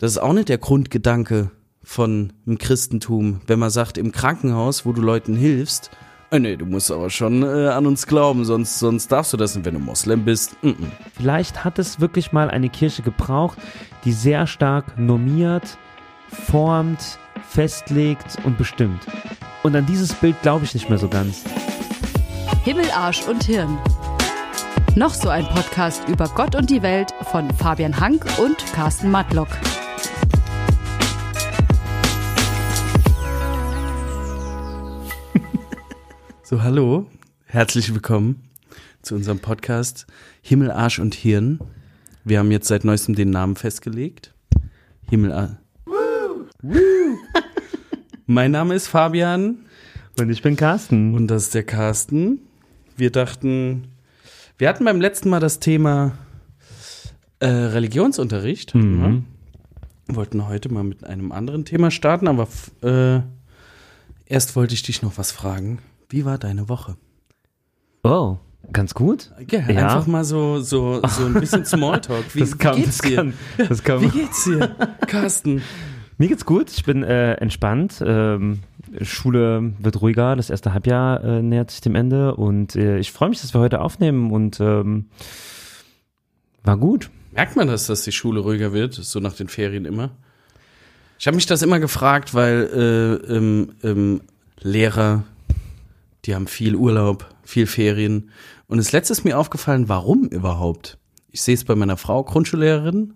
Das ist auch nicht der Grundgedanke von dem Christentum, wenn man sagt, im Krankenhaus, wo du Leuten hilfst, äh, nee, du musst aber schon äh, an uns glauben, sonst, sonst darfst du das nicht, wenn du Moslem bist. Mm -mm. Vielleicht hat es wirklich mal eine Kirche gebraucht, die sehr stark normiert, formt, festlegt und bestimmt. Und an dieses Bild glaube ich nicht mehr so ganz. Himmel, Arsch und Hirn. Noch so ein Podcast über Gott und die Welt von Fabian Hank und Carsten Matlock. So, hallo, herzlich willkommen zu unserem Podcast Himmel, Arsch und Hirn. Wir haben jetzt seit neuestem den Namen festgelegt. Himmel, Arsch. mein Name ist Fabian Und ich bin Carsten. und das ist der Carsten. Wir dachten, wir hatten beim letzten Mal das Thema äh, Religionsunterricht. Mhm. Ja. Wollten heute mal mit einem anderen Thema starten, aber äh, erst wollte ich dich noch was fragen. Wie war deine Woche? Oh, ganz gut. Ja, Ja. einfach mal so, so, so ein bisschen Smalltalk. Wie, Das kann, wie geht's das dir? kann, das kann Wie geht's dir, Carsten? Mir geht's gut. Ich bin äh, entspannt. Ähm, Schule wird ruhiger. Das erste Halbjahr äh, nähert sich dem Ende und äh, ich freue mich, dass wir heute aufnehmen und ähm, war gut. Merkt man das, dass die Schule ruhiger wird, so nach den Ferien immer? Ich habe mich das immer gefragt, weil äh, ähm, ähm, Lehrer, die haben viel Urlaub, viel Ferien. Und es letztes ist mir aufgefallen, warum überhaupt? Ich sehe es bei meiner Frau, Grundschullehrerin,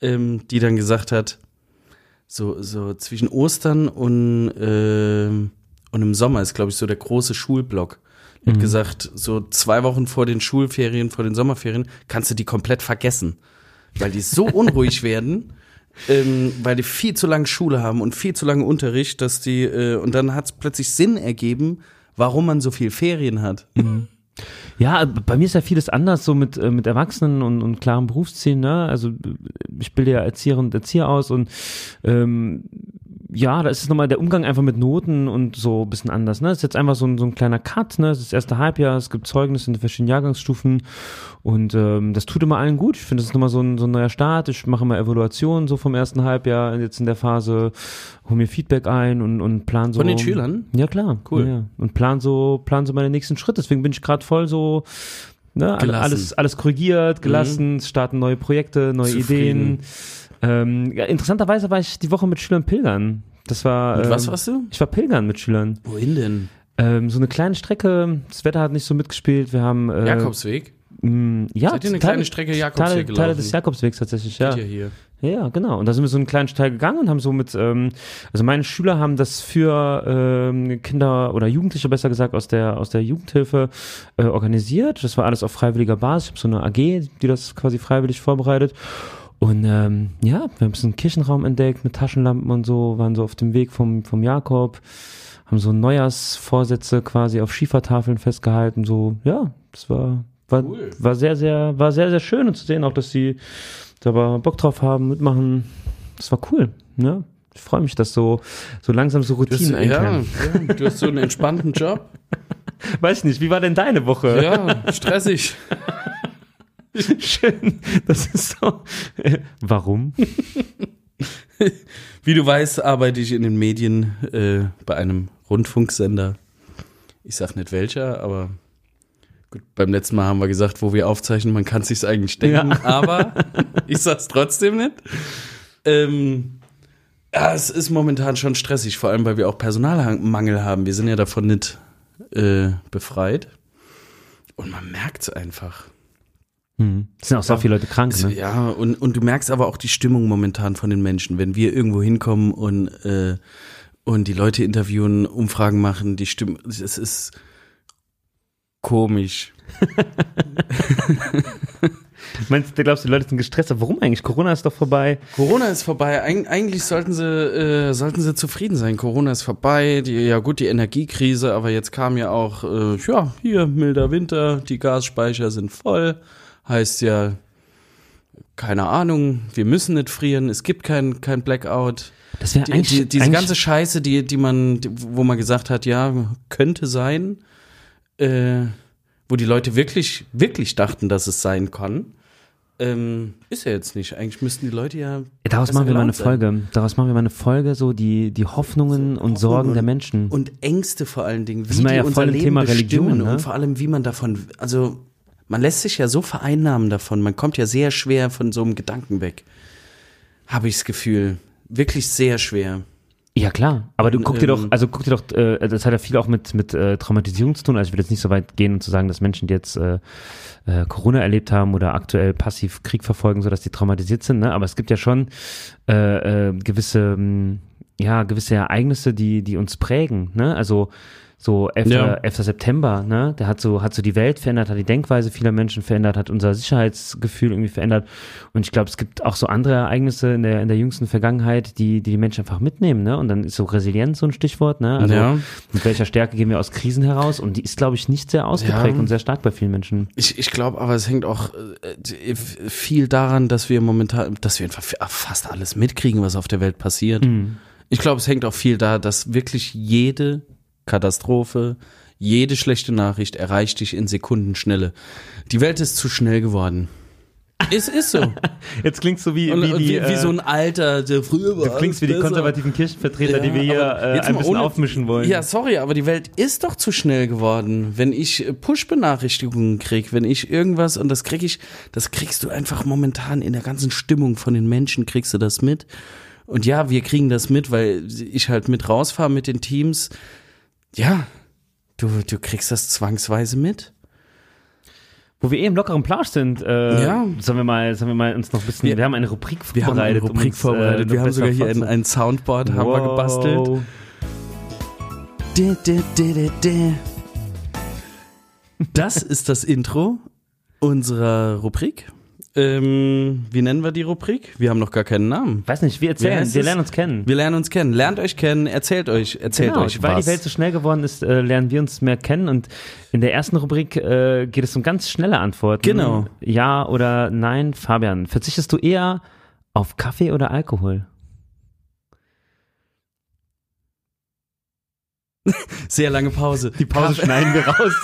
ähm, die dann gesagt hat, so, so zwischen Ostern und, ähm, und im Sommer ist, glaube ich, so der große Schulblock. Die hat gesagt, so zwei Wochen vor den Schulferien, vor den Sommerferien, kannst du die komplett vergessen. Weil die so unruhig werden, ähm, weil die viel zu lange Schule haben und viel zu lange Unterricht, dass die, äh, und dann hat es plötzlich Sinn ergeben, warum man so viel Ferien hat. Ja, bei mir ist ja vieles anders, so mit, äh, mit Erwachsenen und, und klaren Berufszielen. Ne? Also ich bilde ja Erzieherin und Erzieher aus und ähm, ja, da ist es nochmal der Umgang einfach mit Noten und so ein bisschen anders. Ne? Es ist jetzt einfach so ein, so ein kleiner Cut, ne? Es ist das erste Halbjahr, es gibt Zeugnisse in den verschiedenen Jahrgangsstufen und ähm, das tut immer allen gut. Ich finde, das ist nochmal so ein, so ein neuer Start. Ich mache mal Evaluationen so vom ersten Halbjahr jetzt in der Phase, hole mir Feedback ein und, und plan so. Von den Schülern? Ja, klar. Cool. Ja, ja. Und plan so, plan so meine nächsten Schritte. Deswegen bin ich gerade voll so, ne, Gelassen. alles, alles korrigiert, gelassen, es starten neue Projekte, neue Zufrieden. Ideen. Ähm, ja, interessanterweise war ich die Woche mit Schülern pilgern. Das war. Und ähm, was warst du? Ich war pilgern mit Schülern. Wohin denn? Ähm, so eine kleine Strecke, das Wetter hat nicht so mitgespielt. Wir haben. Äh, Jakobsweg? mh, ja, Seid ihr eine Teile- kleine Strecke Teile, Jakobsweg gelaufen? Teile des Jakobswegs tatsächlich, ja. Geht ja hier. Ja, genau. Und da sind wir so einen kleinen Teil gegangen und haben so mit, ähm, also meine Schüler haben das für ähm, Kinder oder Jugendliche besser gesagt aus der aus der Jugendhilfe äh, organisiert. Das war alles auf freiwilliger Basis. Ich habe so eine AG, die das quasi freiwillig vorbereitet. Und ähm, ja, wir haben so einen Kirchenraum entdeckt mit Taschenlampen und so, waren so auf dem Weg vom, vom Jakob, haben so Neujahrsvorsätze quasi auf Schiefertafeln festgehalten. So, ja, das war, war, Cool. war sehr, sehr, war sehr, sehr schön und zu sehen auch, dass sie da aber Bock drauf haben, mitmachen. Das war cool, ne? Ich freue mich, dass so, so langsam so Routinen ja, einkehren. ja, du hast so einen entspannten Job. Weiß ich nicht, wie war denn deine Woche? Ja, stressig. Schön. Das ist so. Warum? Wie du weißt, arbeite ich in den Medien äh, bei einem Rundfunksender. Ich sag nicht welcher, aber gut, beim letzten Mal haben wir gesagt, wo wir aufzeichnen, man kann sich's eigentlich denken, Ja. aber ich sag's trotzdem nicht. Ähm, ja, es ist momentan schon stressig, vor allem weil wir auch Personalmangel haben. Wir sind ja davon nicht äh, befreit. Und man merkt's einfach. Hm. Es sind auch so viele Leute krank, Es- ne? Ja, und, und du merkst aber auch die Stimmung momentan von den Menschen. Wenn wir irgendwo hinkommen und, äh, und die Leute interviewen, Umfragen machen, die Stimme, es ist komisch. Meinst du, glaubst du, die Leute sind gestresst? Warum eigentlich? Corona ist doch vorbei. Corona ist vorbei. Eig eigentlich sollten sie, äh, sollten sie zufrieden sein. Corona ist vorbei. Die, ja gut, die Energiekrise, aber jetzt kam ja auch, äh, ja, hier milder Winter, die Gasspeicher sind voll. Heißt ja, keine Ahnung, wir müssen nicht frieren, es gibt kein, kein Blackout. Das wäre Die, eigentlich. die, diese eigentlich, ganze Scheiße, die, die man, wo man gesagt hat, ja, könnte sein, äh, wo die Leute wirklich, wirklich dachten, dass es sein kann, ähm, ist ja jetzt nicht. Eigentlich müssten die Leute ja. Daraus machen wir mal eine sein. Folge. Daraus machen wir mal eine Folge, so die, die Hoffnungen und Sorgen der Menschen. Und Ängste vor allen Dingen, wie wir die ja unser Leben Thema bestimmen Religion, ne? und vor allem, wie man davon, also man lässt sich ja so vereinnahmen davon. Man kommt ja sehr schwer von so einem Gedanken weg. Habe ich das Gefühl. Wirklich sehr schwer. Ja klar, aber du guck dir doch, ähm, also guck dir doch, äh, das hat ja viel auch mit mit äh, Traumatisierung zu tun. Also ich will jetzt nicht so weit gehen und zu sagen, dass Menschen, die jetzt äh, äh, Corona erlebt haben oder aktuell passiv Krieg verfolgen, so dass die traumatisiert sind. Ne? Aber es gibt ja schon äh, äh, gewisse, mh, ja gewisse Ereignisse, die die uns prägen. Ne? Also so 11. Ja. 11. September, ne? Der hat so, hat so die Welt verändert, hat die Denkweise vieler Menschen verändert, hat unser Sicherheitsgefühl irgendwie verändert. Und ich glaube, es gibt auch so andere Ereignisse in der, in der jüngsten Vergangenheit, die, die die Menschen einfach mitnehmen, ne? Und dann ist so Resilienz so ein Stichwort, ne? Also Ja. mit welcher Stärke gehen wir aus Krisen heraus? Und die ist, glaube ich, nicht sehr ausgeprägt Ja. und sehr stark bei vielen Menschen. Ich, ich glaube aber, es hängt auch äh, viel daran, dass wir momentan, dass wir einfach fast alles mitkriegen, was auf der Welt passiert. Ich glaube, es hängt auch viel da, dass wirklich jede Katastrophe, jede schlechte Nachricht erreicht dich in Sekundenschnelle. Die Welt ist zu schnell geworden. Es ist so. Jetzt klingst du wie, Und, wie, und die, wie, wie äh, so ein Alter, der früher war. du klingst wie die konservativen Kirchenvertreter, Ja, die wir hier äh, ein bisschen ohne- aufmischen wollen. Ja, sorry, aber die Welt ist doch zu schnell geworden. Wenn ich äh, Push-Benachrichtigungen krieg, wenn ich irgendwas, und das krieg ich, das kriegst du einfach momentan in der ganzen Stimmung von den Menschen, kriegst du das mit. Und ja, wir kriegen das mit, weil ich halt mit rausfahre mit den Teams. Ja, du, du kriegst das zwangsweise mit. Wo wir eh im lockeren Plausch sind, äh, Ja. sollen wir mal, sollen wir mal uns noch ein bisschen, wir, Wir- haben eine Rubrik Wir haben eine vorbereitet. um Rubrik uns, äh, vorbereitet. noch wir haben sogar hier ein, ein Soundboard haben wir gebastelt. Wow. Di, di, di, di. Das ist das Intro unserer Rubrik. Ähm, wie nennen wir die Rubrik? Wir haben noch gar keinen Namen. Weiß nicht, wir erzählen, wir lernen uns kennen. Wir lernen uns kennen. Lernt euch kennen, erzählt euch, erzählt Genau, euch weil was. die Welt so schnell geworden ist, äh, lernen wir uns mehr kennen und in der ersten Rubrik äh, geht es um ganz schnelle Antworten. Genau. Ja oder nein, Fabian. Verzichtest du eher auf Kaffee oder Alkohol? Sehr lange Pause. Die schneiden wir raus.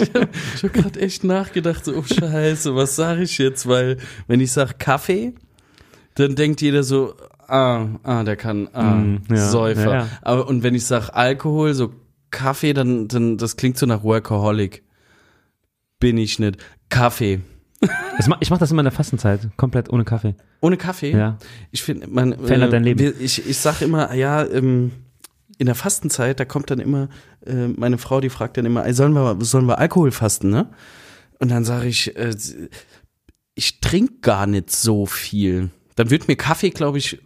Ich habe gerade echt nachgedacht, so, oh Scheiße, was sage ich jetzt? Weil, wenn ich sage Kaffee, dann denkt jeder so, ah, ah, der kann, ah, Mm, ja, Säufer. ja, ja. Aber, und wenn ich sage Alkohol, so Kaffee, dann, dann, das klingt so nach Workaholic. Bin ich nicht. Kaffee. Ma- Ich mache das immer in der Fastenzeit, komplett ohne Kaffee. Ohne Kaffee? Ja. Ich finde, man. Verändert dein Leben. Ich, ich sag immer, ja, ähm, in der Fastenzeit, da kommt dann immer, äh, meine Frau, die fragt dann immer, ey, sollen wir, sollen wir Alkohol fasten, ne? Und dann sage ich, äh, ich trinke gar nicht so viel. Dann wird mir Kaffee, glaube ich,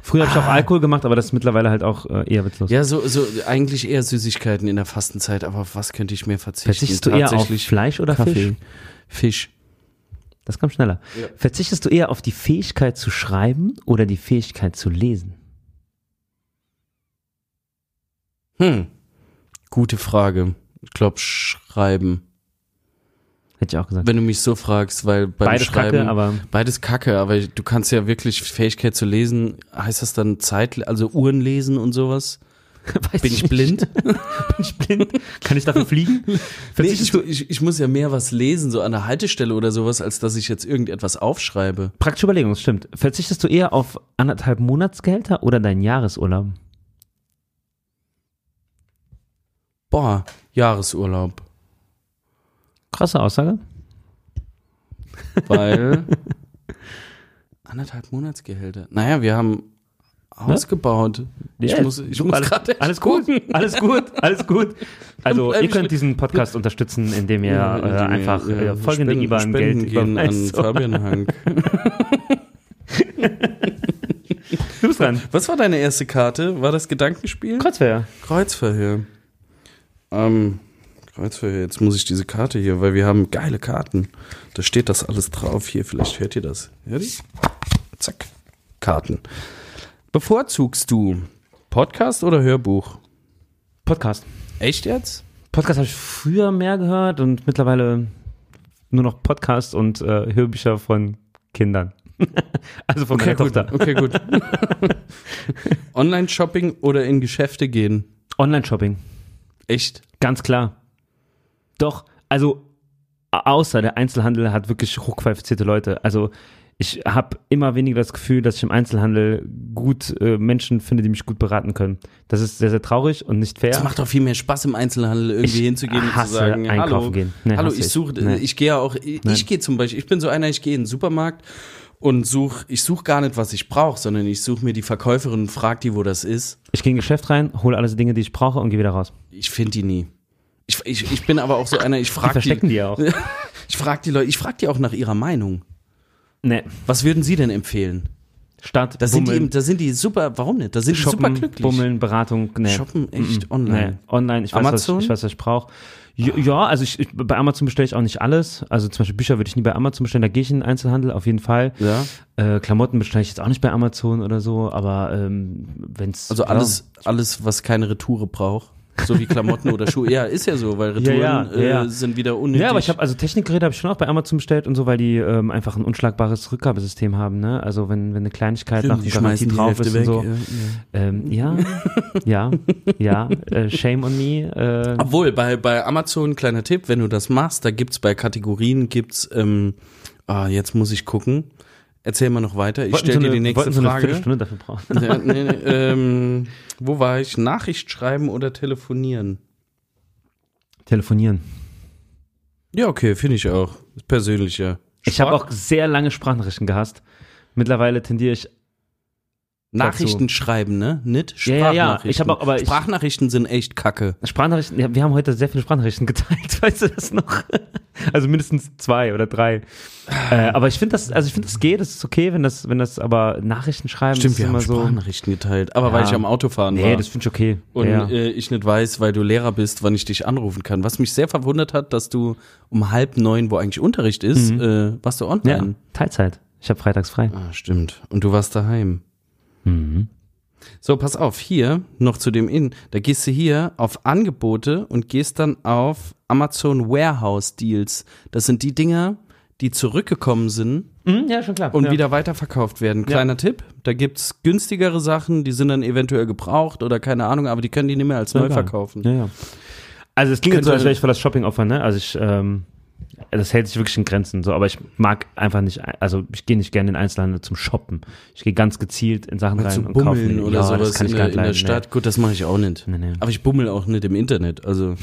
Früher habe ich auch Ah. Alkohol gemacht, aber das ist mittlerweile halt auch äh, eher witzlos. ja, so, so eigentlich eher Süßigkeiten in der Fastenzeit, aber auf was könnte ich mehr verzichten? Verzichtest du eher auf Fleisch oder Kaffee. Fisch? Fisch. Das kommt schneller. Ja. Verzichtest du eher auf die Fähigkeit zu schreiben oder die Fähigkeit zu lesen? Hm. Gute Frage. Ich glaube, schreiben. Hätte ich auch gesagt. Wenn du mich so fragst, weil beim Beides Schreiben, kacke, aber beides Kacke, aber du kannst ja wirklich Fähigkeit zu lesen, heißt das dann Zeit, also Uhren lesen und sowas? weiß Bin ich nicht. blind? Bin ich blind? Kann ich dafür fliegen? Nee, ich, ich, ich muss ja mehr was lesen, so an der Haltestelle oder sowas, als dass ich jetzt irgendetwas aufschreibe. Praktische Überlegung, das stimmt. Verzichtest du eher auf anderthalb Monatsgehälter oder deinen Jahresurlaub? Boah, Jahresurlaub. Krasse Aussage. Weil anderthalb Monatsgehälter. Naja, wir haben ausgebaut. Ich Ja, muss, ich muss alles, gerade alles gut, alles gut, alles gut. Also ihr ich könnt diesen Podcast unterstützen, indem ihr Ja, äh, indem ihr, einfach ja, äh, folgende Spenden- IBAN Spenden Geld gehen an überweist. Fabian Hank. Du bist dran. Was war deine erste Karte? War das Gedankenspiel? Kreuzverhör. Kreuzverhör. Ähm, Kreuzverhör, jetzt muss ich diese Karte hier, weil wir haben geile Karten. Da steht das alles drauf. Hier, vielleicht hört ihr das. Hört ihr? Zack. Karten. Bevorzugst du Podcast oder Hörbuch? Podcast. Echt jetzt? Podcast habe ich früher mehr gehört und mittlerweile nur noch Podcast und äh, Hörbücher von Kindern. also von meiner gut. Tochter. Okay, gut. Online-Shopping oder in Geschäfte gehen? Online-Shopping. Echt? Ganz klar. Doch, also außer der Einzelhandel hat wirklich hochqualifizierte Leute. Also ich habe immer weniger das Gefühl, dass ich im Einzelhandel gut äh, Menschen finde, die mich gut beraten können. Das ist sehr, sehr traurig und nicht fair. Es macht auch viel mehr Spaß im Einzelhandel irgendwie Ich hinzugehen und zu sagen, einkaufen hallo, gehen. Nee, hallo, ich. suche, Nee. ich gehe ja auch, ich, ich gehe zum Beispiel, ich bin so einer, ich gehe in den Supermarkt und suche, ich suche gar nicht, was ich brauche, sondern ich suche mir die Verkäuferin und frage die, wo das ist. Ich gehe in ein Geschäft rein, hole alles Dinge, die ich brauche und gehe wieder raus. Ich finde die nie. Ich, ich, ich bin aber auch so einer, ich Die frage verstecken die, die auch. ich frage die Leute, ich frage die auch nach ihrer Meinung. Nee, Was würden Sie denn empfehlen? Statt Da sind, die, Bummeln, da sind die super, warum nicht? Da sind die super Shoppen, glücklich. Bummeln, Beratung, nee. Shoppen echt Mm, online. Nee, online, ich weiß, Amazon? Was ich, ich weiß, was ich brauche. Ja, ja, also ich, ich, bei Amazon bestelle ich auch nicht alles. Also zum Beispiel Bücher würde ich nie bei Amazon bestellen, da gehe ich in den Einzelhandel, auf jeden Fall. Ja. Äh, Klamotten bestelle ich jetzt auch nicht bei Amazon oder so, aber ähm, wenn es. Also alles, alles, was keine Retoure braucht. So wie Klamotten oder Schuhe. Ja, ist ja so, weil Retouren Ja, ja, äh, sind wieder unnötig. Ja, aber ich habe also Technikgeräte habe ich schon auch bei Amazon bestellt und so, weil die ähm, einfach ein unschlagbares Rückgabesystem haben. Ne? Also wenn, wenn eine Kleinigkeit nach die Garantie drauf ist weg. und so. Ja, ja. Ähm, ja, ja, ja. Äh, shame on me. Äh, Obwohl, bei, bei Amazon, kleiner Tipp, wenn du das machst, da gibt's bei Kategorien, gibt's, ähm, ah, jetzt muss ich gucken. Erzähl mal noch weiter. Ich stelle so dir eine- die nächste so eine Frage. Viertelstunde dafür brauchen. Ja, nee, nee, ähm, wo war ich? Nachricht schreiben oder telefonieren? Telefonieren. Ja, okay, finde ich auch. Persönlicher. Ich habe auch sehr lange Sprachnachrichten gehasst. Mittlerweile tendiere ich. Nachrichten schreiben, ne? Nicht Ja, ja, ja. Sprachnachrichten. Ich hab auch- aber ich- Sprachnachrichten sind echt kacke. Sprachnachrichten, ja, wir haben heute sehr viele Sprachnachrichten geteilt, weißt du das noch? Also mindestens zwei oder drei. Äh, aber ich finde das, also ich finde das geht, das ist okay, wenn das, wenn das aber Nachrichten schreiben, Stimmt, wir haben so. Sprachnachrichten geteilt. Aber Ja. weil ich am Autofahren war. Nee, das finde ich okay. und ja. äh, ich nicht weiß, weil du Lehrer bist, wann ich dich anrufen kann. Was mich sehr verwundert hat, dass du um halb neun, wo eigentlich Unterricht ist, äh, warst du ja, online. Teilzeit. Ich habe freitags frei. Ah, stimmt. Und du warst daheim. Mhm. So, pass auf, hier noch zu dem In. Da gehst du hier auf Angebote und gehst dann auf Amazon Warehouse Deals. Das sind die Dinger, die zurückgekommen sind Mhm, ja, schon klar. und ja. wieder weiterverkauft werden. Kleiner Tipp, da gibt's günstigere Sachen, die sind dann eventuell gebraucht oder keine Ahnung, aber die können die nicht mehr als neu verkaufen. Ja, ja. Also es klingt jetzt so, als wäre ich voll das Shopping-Opfer, ne? Also ich, ähm, das hält sich wirklich in Grenzen, so, aber ich mag einfach nicht, also ich gehe nicht gerne in Einzelhandel zum Shoppen. Ich gehe ganz gezielt in Sachen Mal rein und kaufe mir- oder ja, sowas das kann in, ich nicht in der Stadt. Gut, das mache ich auch nicht. Nee, nee. Aber ich bummel auch nicht im Internet. Also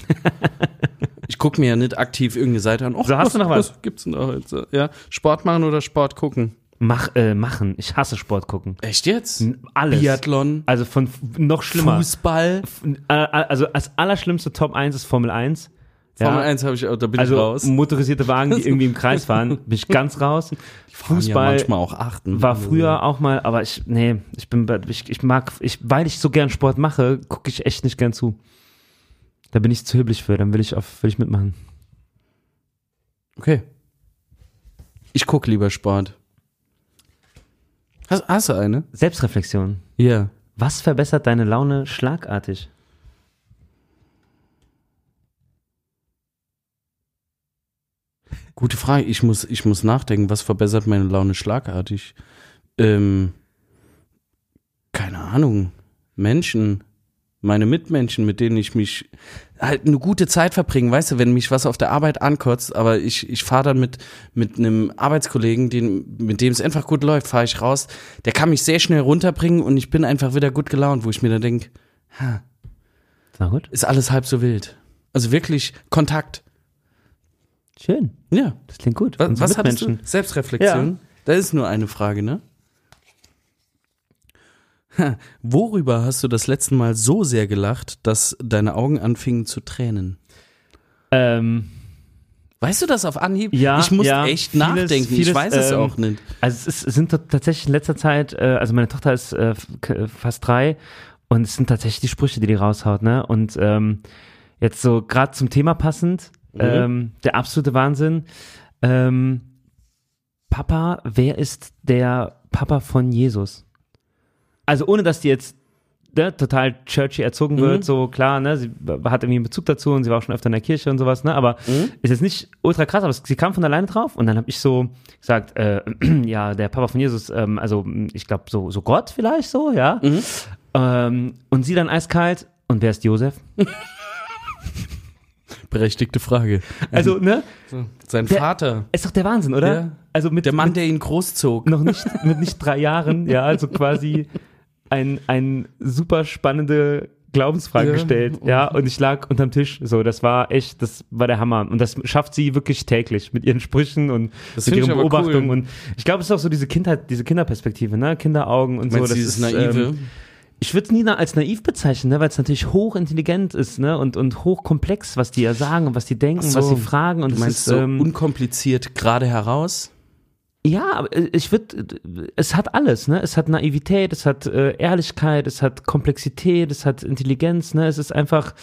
ich gucke mir ja nicht aktiv irgendeine Seite an. Och, So, hast du noch was? gibt's denn da jetzt? Ja, Sport machen oder Sport gucken? Mach, äh, machen. Ich hasse Sport gucken. Echt jetzt? Alles. Biathlon, Also von f- noch schlimmer. Fußball. Äh, Also als allerschlimmste Top 1 ist Formel 1. Formel Ja. 1 habe ich auch, da bin ich Also raus. motorisierte Wagen, die irgendwie im Kreis fahren, bin ich ganz raus. Ja Fußball manchmal auch achten. war früher auch mal, aber ich, nee, ich bin, ich, ich mag, ich, weil ich so gern Sport mache, gucke ich echt nicht gern zu. Da bin ich zu hibbelig für, dann will ich auf, will ich mitmachen. Okay. Ich gucke lieber Sport. Hast, hast du eine? Selbstreflexion. Ja. Was verbessert deine Laune schlagartig? Gute Frage. Ich muss, ich muss nachdenken, was verbessert meine Laune schlagartig? Ähm, keine Ahnung. Menschen. Meine Mitmenschen, mit denen ich mich halt eine gute Zeit verbringe, weißt du, wenn mich was auf der Arbeit ankotzt, aber ich, ich fahre dann mit, mit einem Arbeitskollegen, den, mit dem es einfach gut läuft, fahre ich raus, der kann mich sehr schnell runterbringen und ich bin einfach wieder gut gelaunt, wo ich mir dann denke, gut. ist alles halb so wild. Also wirklich Kontakt. Schön. Ja. Das klingt gut. Was, was hattest du? Selbstreflexion? Da ist nur eine Frage, ne? Ha, worüber hast du das letzte Mal so sehr gelacht, dass deine Augen anfingen zu tränen? Ähm, Weißt du das auf Anhieb? Ja, ich muss ja, echt vieles- nachdenken. ich vieles, weiß es ähm, auch nicht. Also es, ist, es sind tatsächlich in letzter Zeit, äh, also meine Tochter ist äh, fast drei und es sind tatsächlich die Sprüche, die die raushaut, ne? Und ähm, jetzt so gerade zum Thema passend, Mhm. ähm, der absolute Wahnsinn. Ähm, Papa, wer ist der Papa von Jesus? Also ohne, dass die jetzt ne, total churchy erzogen wird, Mhm. so klar, ne, sie hat irgendwie einen Bezug dazu und sie war auch schon öfter in der Kirche und sowas, ne, aber Mhm. ist jetzt nicht ultra krass, aber sie kam von alleine drauf und dann habe ich so gesagt, äh, ja, der Papa von Jesus, ähm, also ich glaube so, so Gott vielleicht so, ja. Mhm. Ähm, und sie dann eiskalt, und wer ist Josef? Berechtigte Frage. Also, ne? Sein Der- Vater, Ist doch der Wahnsinn, oder? Ja. Also mit der Mann, mit der ihn großzog. noch nicht mit nicht drei Jahren, ja, also quasi ein ein super spannende Glaubensfrage Ja. gestellt, ja, und ich lag unterm Tisch, so, das war echt, das war der Hammer und das schafft sie wirklich täglich mit ihren Sprüchen und Das mit ihren Beobachtungen cool. und ich glaube, es ist auch so diese Kindheit, diese Kinderperspektive, ne, Kinderaugen und Meinst so, das ist Naive? Ähm, ich würde es nie als naiv bezeichnen, ne, weil es natürlich hochintelligent ist, ne, und, und hochkomplex, was die ja sagen und was die denken, so. was sie fragen und du es meinst ist, so ähm, unkompliziert gerade heraus? ja, aber äh, ich würde, es hat alles, ne? Es hat Naivität, es hat äh, Ehrlichkeit, es hat Komplexität, es hat Intelligenz, ne? Es ist einfach,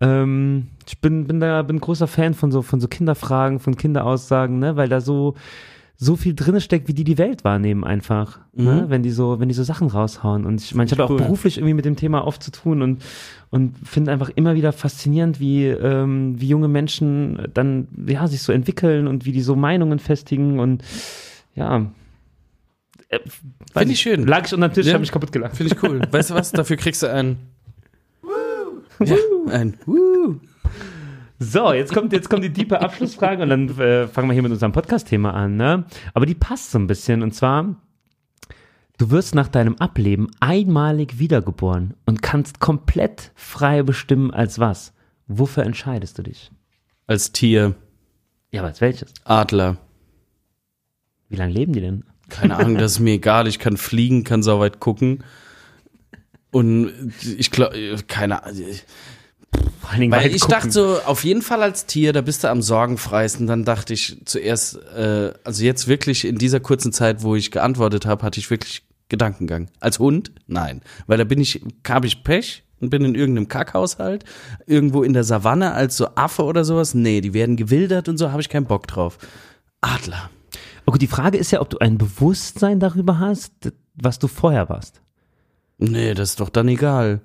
ähm, ich bin, bin da, bin großer Fan von so, von so Kinderfragen, von Kinderaussagen, ne? Weil da so, so viel drinne steckt, wie die die Welt wahrnehmen einfach, ne? Mhm. Wenn die so, wenn die so Sachen raushauen. Und ich meine, ich habe auch Cool. beruflich irgendwie mit dem Thema oft zu tun und und finde einfach immer wieder faszinierend, wie ähm, wie junge Menschen dann ja sich so entwickeln und wie die so Meinungen festigen und ja. Äh, Finde ich schön. Lag ich unter dem Tisch, Ja. habe mich kaputt gelacht. Finde ich cool. weißt du was? Dafür kriegst du ein. Ja, ein. Woo. So, jetzt kommt, jetzt kommt die tiefe Abschlussfrage und dann äh, fangen wir hier mit unserem Podcast-Thema an. Ne? Aber die passt so ein bisschen und zwar, du wirst nach deinem Ableben einmalig wiedergeboren und kannst komplett frei bestimmen als was. Wofür entscheidest du dich? Als Tier, Ja, aber als welches? Adler. Wie lange leben die denn? Keine Ahnung, das ist mir egal. Ich kann fliegen, kann so weit gucken. Und ich glaube, keine Ahnung. Vor allen Dingen Weil ich gucken. dachte so, auf jeden Fall als Tier, da bist du am sorgenfreisten. Dann dachte ich zuerst, äh, also jetzt wirklich in dieser kurzen Zeit, wo ich geantwortet habe, hatte ich wirklich Gedankengang. Als Hund? Nein. Weil da bin ich, habe ich Pech und bin in irgendeinem Kackhaushalt, irgendwo in der Savanne als so Affe oder sowas. Nee, die werden gewildert und so, habe ich keinen Bock drauf. Adler. Gut, die Frage ist ja, ob du ein Bewusstsein darüber hast, was du vorher warst. Nee, das ist doch dann egal.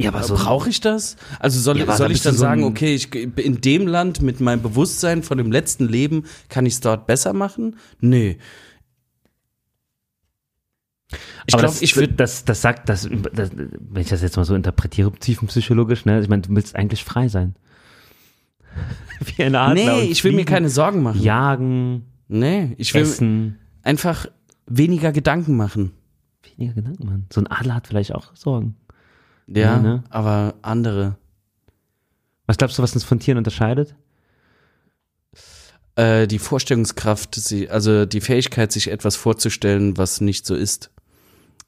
Ja, aber Brauche ich das? Also soll, Ja, soll ich dann so sagen, okay, ich in dem Land mit meinem Bewusstsein von dem letzten Leben kann ich es dort besser machen? Nee. Ich aber glaube, das, ich würde das, das sagt, das, das, wenn ich das jetzt mal so interpretiere, tiefenpsychologisch, ne? Ich meine, du willst eigentlich frei sein. Wie ein Adler. Nee, ich will mir keine Sorgen machen. Jagen, Nee, ich will essen. einfach weniger Gedanken machen. Weniger Gedanken, Mann. So ein Adler hat vielleicht auch Sorgen. Ja, ne? aber andere. Was glaubst du, was uns von Tieren unterscheidet? Äh, die Vorstellungskraft, also die Fähigkeit, sich etwas vorzustellen, was nicht so ist.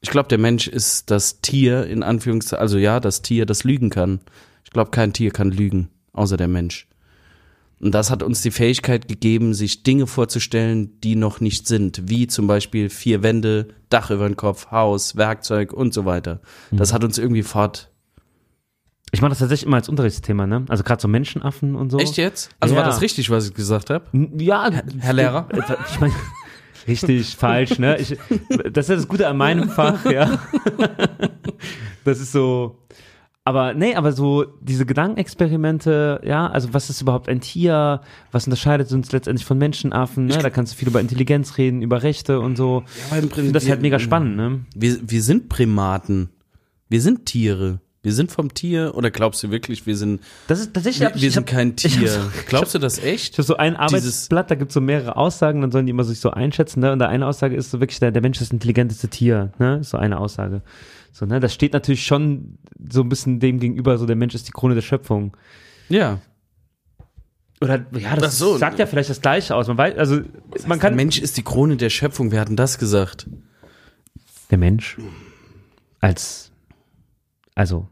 Ich glaube, der Mensch ist das Tier, in Anführungszeichen, also ja, das Tier, das lügen kann. Ich glaube, kein Tier kann lügen, außer der Mensch. Und das hat uns die Fähigkeit gegeben, sich Dinge vorzustellen, die noch nicht sind, wie zum Beispiel vier Wände, Dach über den Kopf, Haus, Werkzeug und so weiter. Das hat uns irgendwie fort. Ich mache das tatsächlich immer als Unterrichtsthema, ne? Also gerade so Menschenaffen und so. Echt jetzt? Also war Ja. das richtig, was ich gesagt habe? Ja, Herr Lehrer? Ich meine, richtig, falsch, ne? Ich, das ist das Gute an meinem Fach, ja. Das ist so. Aber nee, aber so diese Gedankenexperimente, ja, also was ist überhaupt ein Tier? Was unterscheidet uns letztendlich von Menschenaffen? Ne? Da kannst du viel über Intelligenz reden, über Rechte und so. Ja, finde das halt mega spannend, ne? Wir, wir sind Primaten. Wir sind Tiere. Wir sind vom Tier. Oder glaubst du wirklich, wir sind, Das ist tatsächlich. wir, ich- wir sind hab- kein Tier? so- glaubst du das echt? Ich habe so ein Dieses- Arbeitsblatt, da gibt es so mehrere Aussagen, dann sollen die immer sich so einschätzen, ne? Und da eine Aussage ist so wirklich, der, der Mensch ist das intelligenteste Tier, ne? Ist so eine Aussage. So, ne? Das steht natürlich schon so ein bisschen dem gegenüber, so der Mensch ist die Krone der Schöpfung. Ja. Oder ja, das so. sagt ja vielleicht das Gleiche aus. Man weiß, also man kann. Der Mensch ist die Krone der Schöpfung. Wer hat denn das gesagt? Der Mensch als also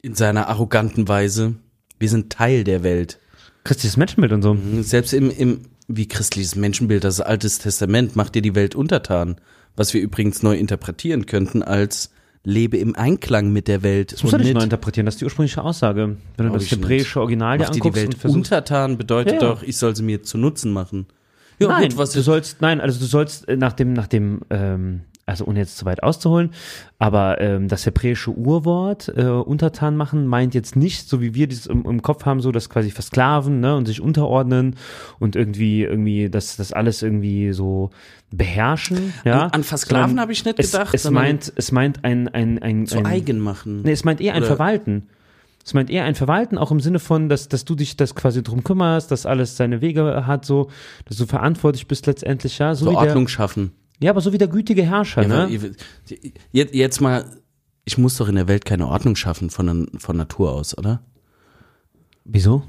In seiner arroganten Weise. Wir sind Teil der Welt. christliches Menschenbild und so. Selbst im, im, wie christliches Menschenbild, das Altes Testament macht dir die Welt untertan. Was wir übrigens neu interpretieren könnten als lebe im Einklang mit der Welt. Das muss man nicht neu interpretieren, das ist die ursprüngliche Aussage. Wenn du das hebräische Original dir dir die anguckst Welt und untertan bedeutet Ja. doch, ich soll sie mir zu Nutzen machen. Ja, nein, gut, was du sollst, nein, also du sollst äh, nach dem, nach dem, ähm, also ohne jetzt zu weit auszuholen, aber ähm, das hebräische Urwort äh, untertan machen meint jetzt nicht, so wie wir das im, im Kopf haben, so das quasi versklaven ne, und sich unterordnen und irgendwie, irgendwie das, das alles irgendwie so beherrschen. Ja? An- an Versklaven habe ich nicht es, gedacht, Es meint, es meint ein, ein, ein, zu ein eigen machen. Nee, es meint eher ein Oder- Verwalten. Es meint eher ein Verwalten, auch im Sinne von, dass, dass du dich das quasi drum kümmerst, dass alles seine Wege hat, so, dass du verantwortlich bist letztendlich, ja. So, So wie Ordnung der, schaffen. ja, aber so wie der gütige Herrscher, Ja, ne? jetzt, jetzt mal, ich muss doch in der Welt keine Ordnung schaffen von, von Natur aus, oder? Wieso?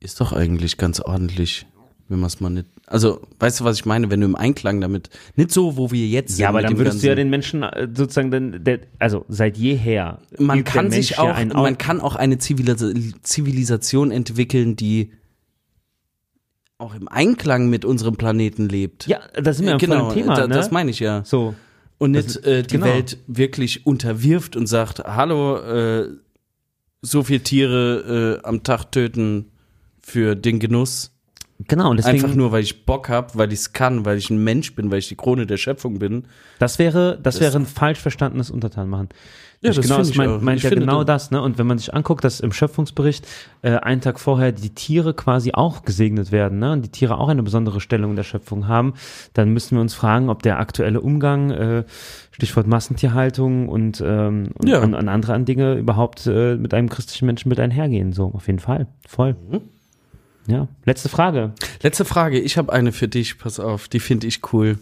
Ist doch eigentlich ganz ordentlich, wenn man es mal nicht. Also, weißt du, was ich meine? Wenn du im Einklang damit, nicht so, wo wir jetzt sind. Ja, aber dann würdest du ja den Menschen äh, sozusagen, dann, der, also seit jeher. man kann sich ja auch, Au- man kann auch eine Zivilis Zivilisation entwickeln, die auch im Einklang mit unserem Planeten lebt. Ja, da sind wir ja genau, Thema, da, ne? das meine ich ja. so. Und Das nicht ist- äh, die genau. Welt wirklich unterwirft und sagt, hallo, äh, so viel Tiere äh, am Tag töten für den Genuss. Genau, und deswegen, Einfach nur, weil ich Bock hab, weil ich es kann, weil ich ein Mensch bin, weil ich die Krone der Schöpfung bin. das wäre, das, Das- wäre ein falsch verstandenes Untertanmachen. Ja, Ich das genau, das meint, meint ja genau das, ne? Und wenn man sich anguckt, dass im Schöpfungsbericht äh, einen Tag vorher die Tiere quasi auch gesegnet werden, ne? Und die Tiere auch eine besondere Stellung in der Schöpfung haben, dann müssen wir uns fragen, ob der aktuelle Umgang, äh, Stichwort Massentierhaltung und, ähm, und Ja. an, an andere an Dinge überhaupt äh, mit einem christlichen Menschen mit einhergehen. So, auf jeden Fall. Voll. Mhm. Ja. Letzte Frage. Letzte Frage, ich habe eine für dich, pass auf, die finde ich cool.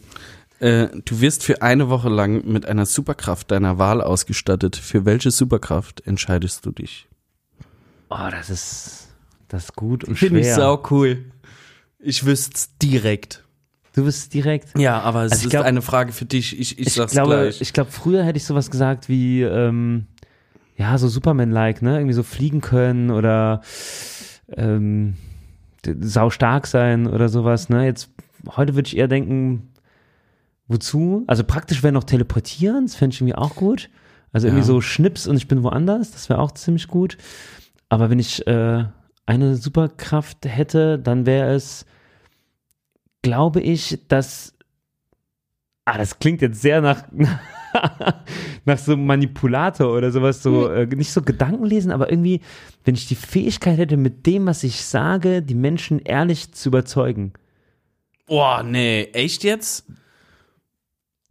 Äh, du wirst für eine Woche lang mit einer Superkraft deiner Wahl ausgestattet. Für welche Superkraft entscheidest du dich? Oh, das ist, das ist gut und Finde ich sau cool. Ich wüsste direkt. Du bist direkt. Ja, aber es Also ist glaub- eine Frage für dich. Ich, ich, ich sag's glaube, gleich. ich glaube, früher hätte ich sowas gesagt wie, ähm, ja, so Superman-like, ne? Irgendwie so fliegen können oder ähm, sau stark sein oder sowas, ne? Jetzt, heute würde ich eher denken, wozu? Also praktisch wäre noch teleportieren, das fände ich irgendwie auch gut. Also irgendwie Ja. so Schnips und ich bin woanders, das wäre auch ziemlich gut. Aber wenn ich äh, eine Superkraft hätte, dann wäre es, glaube ich, dass Ah, das klingt jetzt sehr nach, nach so einem Manipulator oder sowas, so äh, nicht so Gedanken lesen, aber irgendwie, wenn ich die Fähigkeit hätte, mit dem, was ich sage, die Menschen ehrlich zu überzeugen. Boah, nee, echt jetzt?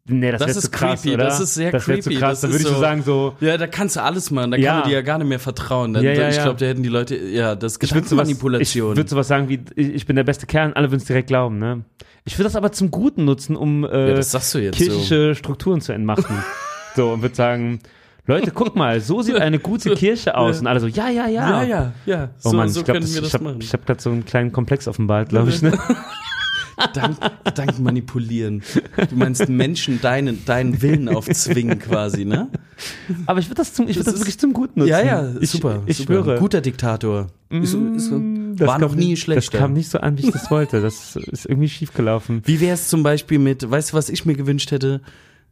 Nee, das, Das ist zu krass, creepy, oder? das ist sehr das wär zu creepy, krass, das da ist würde ich so so- sagen, so, Ja, da kannst du alles machen. Da Ja. kann man dir ja gar nicht mehr vertrauen. Da, Ja, ja, ich glaube, da hätten die Leute, ja, das ist ich würde sowas, sagen wie, ich, bin der beste Kerl und alle würden es direkt glauben, ne? Ich würde das aber zum Guten nutzen, um äh, jetzt so. kirchliche Strukturen zu entmachten. so, und würde sagen, Leute, guck mal, so sieht eine gute Kirche aus. Und alle so, ja, ja, ja. Ja, ja, ja. Oh so Mann, so ich glaube, ich habe hab gerade so einen kleinen Komplex offenbart, glaube ich. Ne? Gedanken, Gedanken manipulieren. Du meinst Menschen deinen, deinen Willen aufzwingen quasi, ne? Aber ich würde das, zum, ich würd Das das ist- wirklich zum Guten nutzen. Ja, ja, ich, super. Ich super. schwöre. Guter Diktator. Ist, ist, Mm, das war kam noch nie schlechter. Das kam nicht so an, wie ich das wollte. Das ist irgendwie schief gelaufen. Wie wäre es zum Beispiel mit, weißt du, was ich mir gewünscht hätte?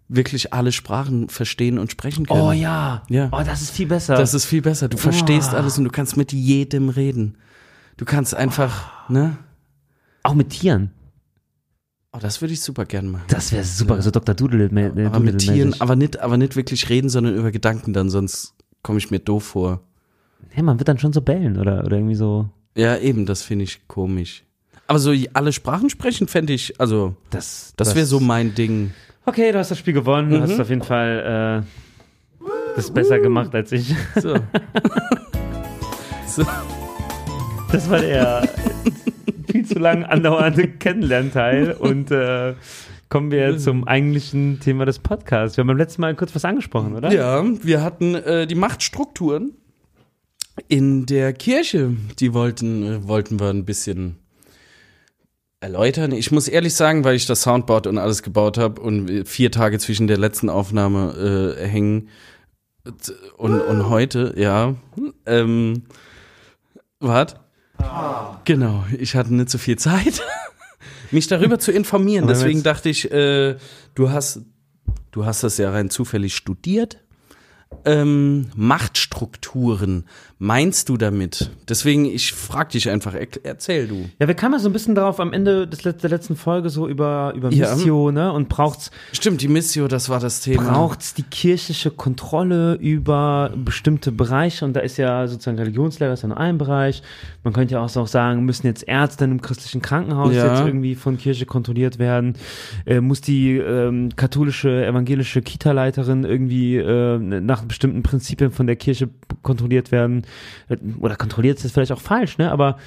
Wirklich alle Sprachen verstehen und sprechen können. Oh ja. Ja. Oh, das ist viel besser. Das ist viel besser. Du verstehst Oh. alles und du kannst mit jedem reden. Du kannst einfach, ne? Auch mit Tieren. Oh, das würde ich super gern machen. Das wäre super. So Dr. Doodle. aber mit Tieren, aber nicht, aber nicht wirklich reden, sondern über Gedanken dann, sonst komme ich mir doof vor. Ja, man wird dann schon so bellen oder, oder irgendwie so. Ja, eben, das finde ich komisch. Aber so alle Sprachen sprechen, fände ich, also, Das, das wäre so mein Ding. Okay, du hast das Spiel gewonnen. Du Mhm. hast auf jeden Fall äh, das besser gemacht als ich. So. so. Das war der viel zu lang andauernde Kennenlernteil. Und äh, kommen wir zum eigentlichen Thema des Podcasts. Wir haben beim letzten Mal kurz was angesprochen, oder? Ja, wir hatten äh, die Machtstrukturen in der Kirche. Die wollten, äh, wollten wir ein bisschen erläutern. Ich muss ehrlich sagen, weil ich das Soundboard und alles gebaut habe und vier Tage zwischen der letzten Aufnahme äh, hängen und, und heute, ja. Ähm, was? Genau, ich hatte nicht so viel Zeit, mich darüber zu informieren. Deswegen dachte ich, äh, du hast, du hast das ja rein zufällig studiert. Ähm, Machtstrukturen, meinst du damit? Deswegen, ich frag dich einfach, er, erzähl du. Ja, wir kamen ja so ein bisschen darauf am Ende des, der letzten Folge so über, über Ja. Mission, ne? Und braucht's, Stimmt, die Missio, das war das Thema. braucht's die kirchliche Kontrolle über bestimmte Bereiche und da ist ja sozusagen Religionslehre ist ja nur ein Bereich. Man könnte ja auch so sagen, müssen jetzt Ärzte in einem christlichen Krankenhaus Ja. jetzt irgendwie von Kirche kontrolliert werden? Äh, muss die ähm, katholische, evangelische Kita-Leiterin irgendwie äh, nach bestimmten Prinzipien von der Kirche kontrolliert werden. Oder kontrolliert ist vielleicht auch falsch, ne? Aber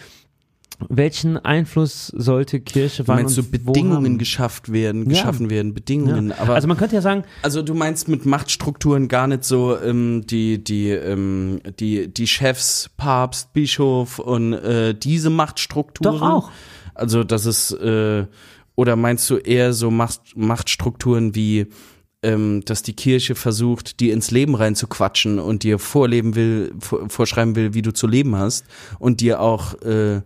welchen Einfluss sollte Kirche Du wann meinst so und wo Bedingungen haben? geschafft werden, Ja. geschaffen werden, Bedingungen. Ja. Aber also man könnte ja sagen, Also du meinst mit Machtstrukturen gar nicht so ähm, die die ähm, die die Chefs, Papst, Bischof und äh, diese Machtstrukturen. Doch auch. Also das ist äh, oder meinst du eher so Macht, Machtstrukturen wie ähm, dass die Kirche versucht, dir ins Leben reinzuquatschen und dir vorleben will, vor, vorschreiben will, wie du zu leben hast und dir auch äh,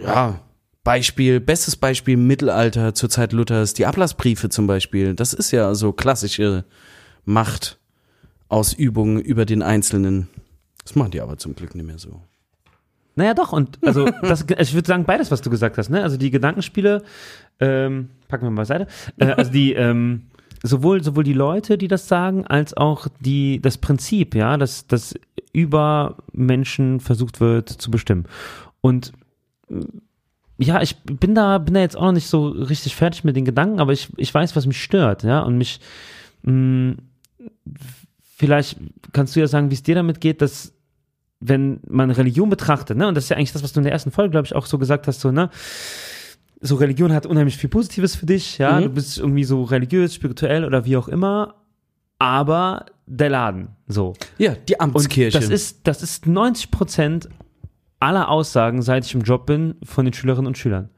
ja Beispiel, bestes Beispiel im Mittelalter zur Zeit Luthers, die Ablassbriefe zum Beispiel. Das ist ja so klassische Machtausübung über den Einzelnen. Das machen die aber zum Glück nicht mehr so. Naja, doch, und also das, ich würde sagen, beides, was du gesagt hast, ne? Also die Gedankenspiele, ähm, packen wir mal beiseite. Äh, also die, ähm, sowohl, sowohl die Leute, die das sagen, als auch die, das Prinzip, ja, dass, dass über Menschen versucht wird zu bestimmen. Und äh, ja, ich bin da, bin da jetzt auch noch nicht so richtig fertig mit den Gedanken, aber ich, ich weiß, was mich stört, ja, und mich, mh, vielleicht kannst du ja sagen, wie es dir damit geht, dass wenn man Religion betrachtet, ne, und das ist ja eigentlich das, was du in der ersten Folge, glaube ich, auch so gesagt hast, so, ne, so Religion hat unheimlich viel Positives für dich, ja, Mhm. du bist irgendwie so religiös, spirituell oder wie auch immer, aber der Laden, so. Ja, die Und Amtskirche. das ist, das ist 90 Prozent aller Aussagen, seit ich im Job bin, von den Schülerinnen und Schülern.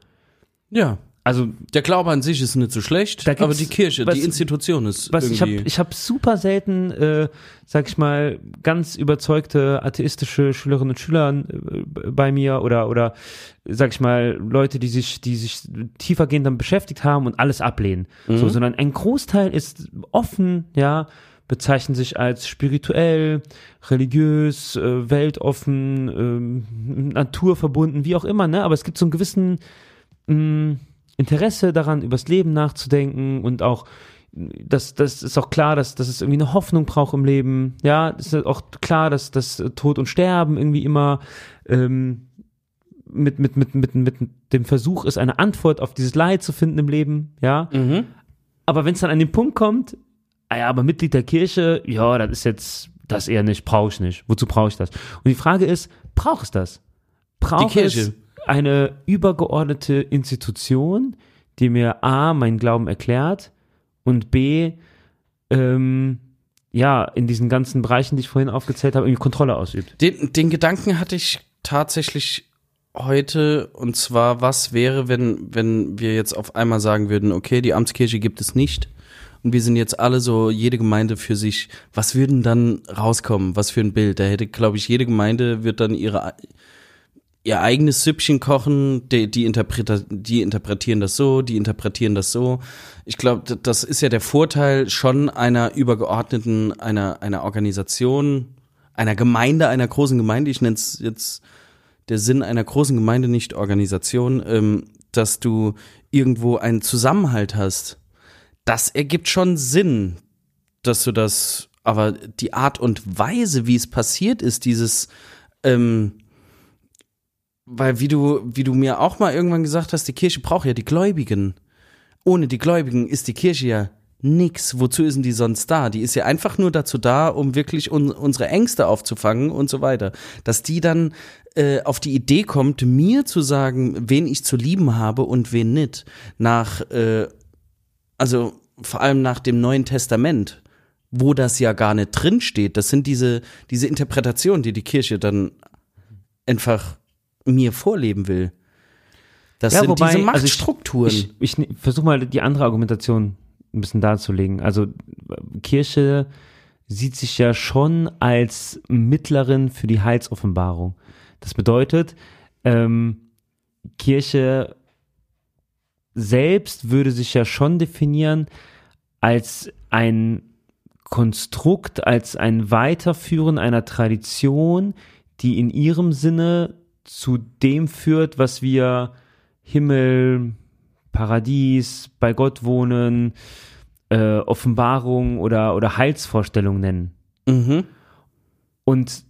ja. Also, Der Glaube an sich ist nicht so schlecht, aber die Kirche, was- die Institution ist was ich habe irgendwie. ich hab super selten, äh, sag ich mal, ganz überzeugte atheistische Schülerinnen und Schüler äh, bei mir oder oder sag ich mal Leute, die sich die sich tiefergehend damit beschäftigt haben und alles ablehnen, Mhm. so, sondern ein Großteil ist offen, ja, bezeichnen sich als spirituell, religiös, äh, weltoffen, ähm, naturverbunden, wie auch immer, ne? Aber es gibt so einen gewissen mh, Interesse daran, übers Leben nachzudenken und auch das, das ist auch klar, dass, dass es irgendwie eine Hoffnung braucht im Leben. Ja, es ist auch klar, dass, dass Tod und Sterben irgendwie immer ähm, mit, mit, mit, mit, mit dem Versuch ist, eine Antwort auf dieses Leid zu finden im Leben. Ja, Mhm. aber wenn es dann an den Punkt kommt, ah ja, aber Mitglied der Kirche, ja, das ist jetzt das eher nicht, brauche ich nicht. Wozu brauche ich das? Und die Frage ist, braucht es das? Braucht Die Kirche. es eine übergeordnete Institution, die mir A, meinen Glauben erklärt und B, ähm, ja, in diesen ganzen Bereichen, die ich vorhin aufgezählt habe, irgendwie Kontrolle ausübt. Den, den Gedanken hatte ich tatsächlich heute und zwar, was wäre, wenn, wenn wir jetzt auf einmal sagen würden, okay, die Amtskirche gibt es nicht und wir sind jetzt alle so, jede Gemeinde für sich, was würden dann rauskommen? Was für ein Bild? Da hätte, glaube ich, jede Gemeinde wird dann ihre ihr eigenes Süppchen kochen, die, die, Interpreta die interpretieren das so, die interpretieren das so. Ich glaube, das ist ja der Vorteil schon einer übergeordneten, einer, einer Organisation, einer Gemeinde, einer großen Gemeinde, ich nenne es jetzt der Sinn einer großen Gemeinde, nicht Organisation, ähm, dass du irgendwo einen Zusammenhalt hast. Das ergibt schon Sinn, dass du das, aber die Art und Weise, wie es passiert ist, dieses, ähm, weil wie du, wie du mir auch mal irgendwann gesagt hast, die Kirche braucht ja die Gläubigen. Ohne die Gläubigen ist die Kirche ja nix. Wozu ist denn die sonst da? Die ist ja einfach nur dazu da, um wirklich un unsere Ängste aufzufangen und so weiter. Dass die dann äh, auf die Idee kommt, mir zu sagen, wen ich zu lieben habe und wen nicht. Nach, äh, also vor allem nach dem Neuen Testament, wo das ja gar nicht drin steht. Das sind diese, diese Interpretationen, die die Kirche dann einfach mir vorleben will. Das Ja, sind wobei, diese also ich- Machtstrukturen. Ich, ich ne- versuche mal die andere Argumentation ein bisschen darzulegen. Also Kirche sieht sich ja schon als Mittlerin für die Heilsoffenbarung. Das bedeutet, ähm, Kirche selbst würde sich ja schon definieren als ein Konstrukt, als ein Weiterführen einer Tradition, die in ihrem Sinne zu dem führt, was wir Himmel, Paradies, bei Gott wohnen, äh, Offenbarung oder, oder Heilsvorstellung nennen. Mhm. Und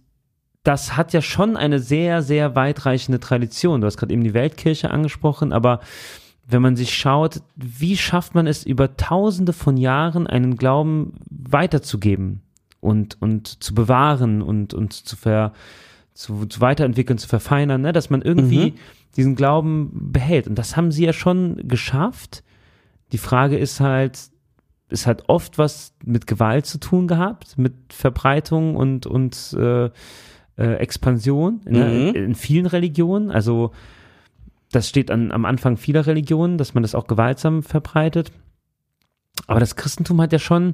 das hat ja schon eine sehr, sehr weitreichende Tradition. Du hast gerade eben die Weltkirche angesprochen, aber wenn man sich schaut, wie schafft man es über tausende von Jahren einen Glauben weiterzugeben und, und zu bewahren und, und zu, ver, zu, zu weiterentwickeln, zu verfeinern, ne? dass man irgendwie Mhm. diesen Glauben behält. Und das haben sie ja schon geschafft. Die Frage ist halt, es hat oft was mit Gewalt zu tun gehabt, mit Verbreitung und, und äh, äh, Expansion ne? Mhm. in vielen Religionen. Also das steht an, am Anfang vieler Religionen, dass man das auch gewaltsam verbreitet. Aber das Christentum hat ja schon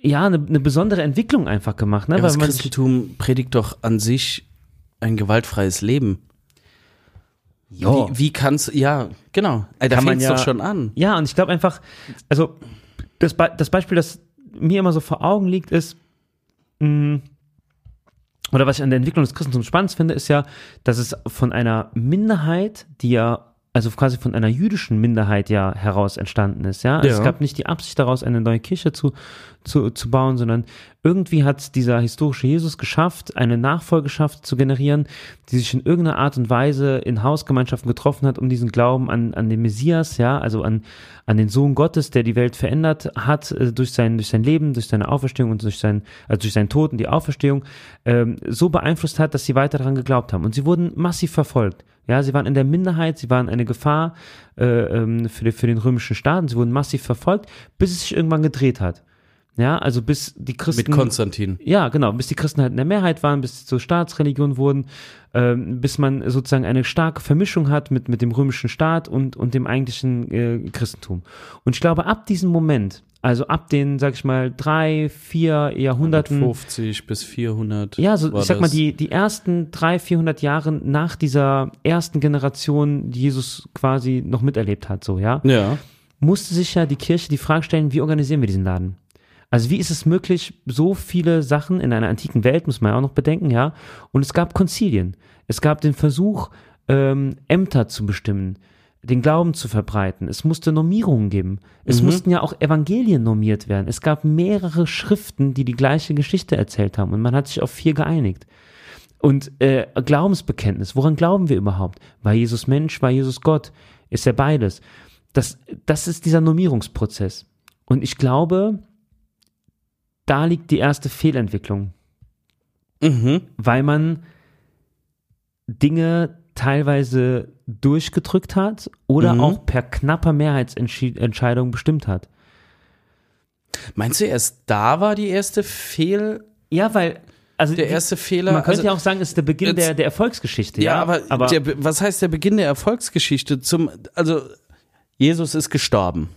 ja eine, eine besondere Entwicklung einfach gemacht, ne? Ja, Weil das Christentum predigt doch an sich ein gewaltfreies Leben. Ja. Wie, wie kannst ja, genau. Da Kann fängt ja- doch schon an. Ja, und ich glaube einfach, also das, Be das Beispiel, das mir immer so vor Augen liegt, ist, mh, oder was ich an der Entwicklung des Christentums spannend finde, ist ja, dass es von einer Minderheit, die ja, also quasi von einer jüdischen Minderheit ja heraus entstanden ist, ja. Also Ja. Es gab nicht die Absicht daraus, eine neue Kirche zu, zu, zu bauen, sondern irgendwie hat dieser historische Jesus geschafft, eine Nachfolgeschaft zu generieren, die sich in irgendeiner Art und Weise in Hausgemeinschaften getroffen hat, um diesen Glauben an, an den Messias, ja, also an, an den Sohn Gottes, der die Welt verändert hat, äh, durch sein, durch sein Leben, durch seine Auferstehung und durch sein, also durch seinen Tod und die Auferstehung, ähm, so beeinflusst hat, dass sie weiter daran geglaubt haben. Und sie wurden massiv verfolgt. Ja, sie waren in der Minderheit, sie waren eine Gefahr äh, ähm, für, die, für den römischen Staat und sie wurden massiv verfolgt, bis es sich irgendwann gedreht hat. Ja, also bis die Christen. Mit Konstantin. Ja, genau, bis die Christen halt in der Mehrheit waren, bis sie zur Staatsreligion wurden, ähm, bis man sozusagen eine starke Vermischung hat mit, mit dem römischen Staat und, und dem eigentlichen äh, Christentum. Und ich glaube, ab diesem Moment, also ab den, sag ich mal, drei, vier Jahrhunderten, 50 bis 400. ja, so, ich sag mal, die, die ersten drei, 400 Jahre nach dieser ersten Generation, die Jesus quasi noch miterlebt hat, so, ja, Ja. musste sich ja die Kirche die Frage stellen, wie organisieren wir diesen Laden? Also wie ist es möglich, so viele Sachen in einer antiken Welt, muss man ja auch noch bedenken, ja, und es gab Konzilien. Es gab den Versuch, ähm, Ämter zu bestimmen, den Glauben zu verbreiten. Es musste Normierungen geben. Es mussten ja auch Evangelien normiert werden. Es gab mehrere Schriften, die die gleiche Geschichte erzählt haben und man hat sich auf vier geeinigt. Und äh, Glaubensbekenntnis, woran glauben wir überhaupt? War Jesus Mensch, war Jesus Gott? Ist er beides? Das, das ist dieser Normierungsprozess. Und ich glaube, da liegt die erste Fehlentwicklung, Mhm. weil man Dinge teilweise durchgedrückt hat oder Mhm. auch per knapper Mehrheitsentscheidung bestimmt hat. Meinst du, erst da war die erste Fehl, Ja, weil, also der die- erste Fehler? man könnte also, ja auch sagen, es ist der Beginn jetzt- der, der Erfolgsgeschichte. ja, Ja, aber, aber der, was heißt der Beginn der Erfolgsgeschichte? Zum, also, Jesus ist gestorben.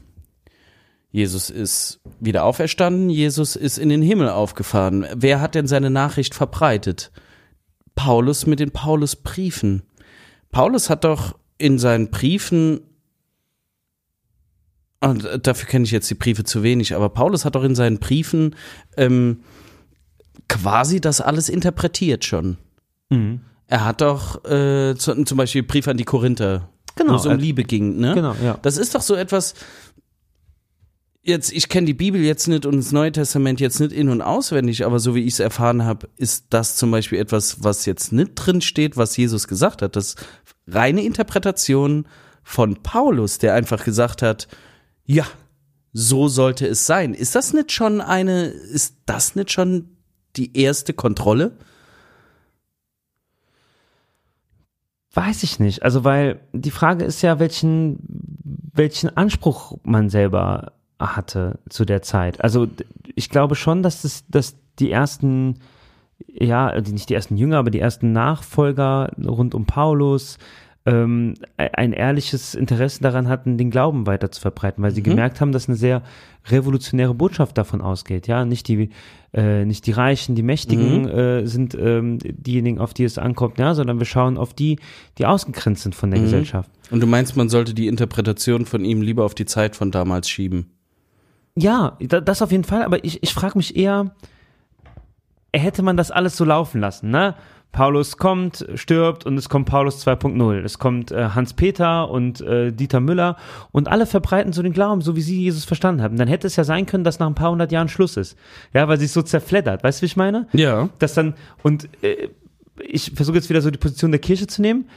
Jesus ist wieder auferstanden. Jesus ist in den Himmel aufgefahren. Wer hat denn seine Nachricht verbreitet? Paulus mit den Paulusbriefen. Paulus hat doch in seinen Briefen und dafür kenne ich jetzt die Briefe zu wenig, aber Paulus hat doch in seinen Briefen ähm, quasi das alles interpretiert schon. Mhm. Er hat doch äh, zu, zum Beispiel Brief an die Korinther, Genau, wo es um Liebe ging, ne? Genau, ja. Das ist doch so etwas. Jetzt, ich kenne die Bibel jetzt nicht und das Neue Testament jetzt nicht in- und auswendig, aber so wie ich es erfahren habe, ist das zum Beispiel etwas, was jetzt nicht drin steht, was Jesus gesagt hat. Das reine Interpretation von Paulus, der einfach gesagt hat, ja, so sollte es sein. Ist das nicht schon eine, ist das nicht schon die erste Kontrolle? Weiß ich nicht. Also, weil die Frage ist ja, welchen, welchen Anspruch man selber hatte zu der Zeit. Also, ich glaube schon, dass das, dass die ersten, ja, nicht die ersten Jünger, aber die ersten Nachfolger rund um Paulus ähm, e- ein ehrliches Interesse daran hatten, den Glauben weiter zu verbreiten, weil sie gemerkt haben, dass eine sehr revolutionäre Botschaft davon ausgeht. Ja, nicht die, äh, nicht die Reichen, die Mächtigen äh, sind ähm, diejenigen, auf die es ankommt, ja, sondern wir schauen auf die, die ausgegrenzt sind von der Gesellschaft. Und du meinst, man sollte die Interpretation von ihm lieber auf die Zeit von damals schieben? Ja, da- das auf jeden Fall, aber ich, ich frage mich eher, hätte man das alles so laufen lassen, ne? Paulus kommt, stirbt und es kommt Paulus 2.0. Es kommt äh, Hans-Peter und äh, Dieter Müller und alle verbreiten so den Glauben, so wie sie Jesus verstanden haben. Dann hätte es ja sein können, dass nach ein paar hundert Jahren Schluss ist. Ja, weil sich so zerfleddert. Weißt du, wie ich meine? Ja. dass dann, und äh, ich versuche jetzt wieder so die Position der Kirche zu nehmen,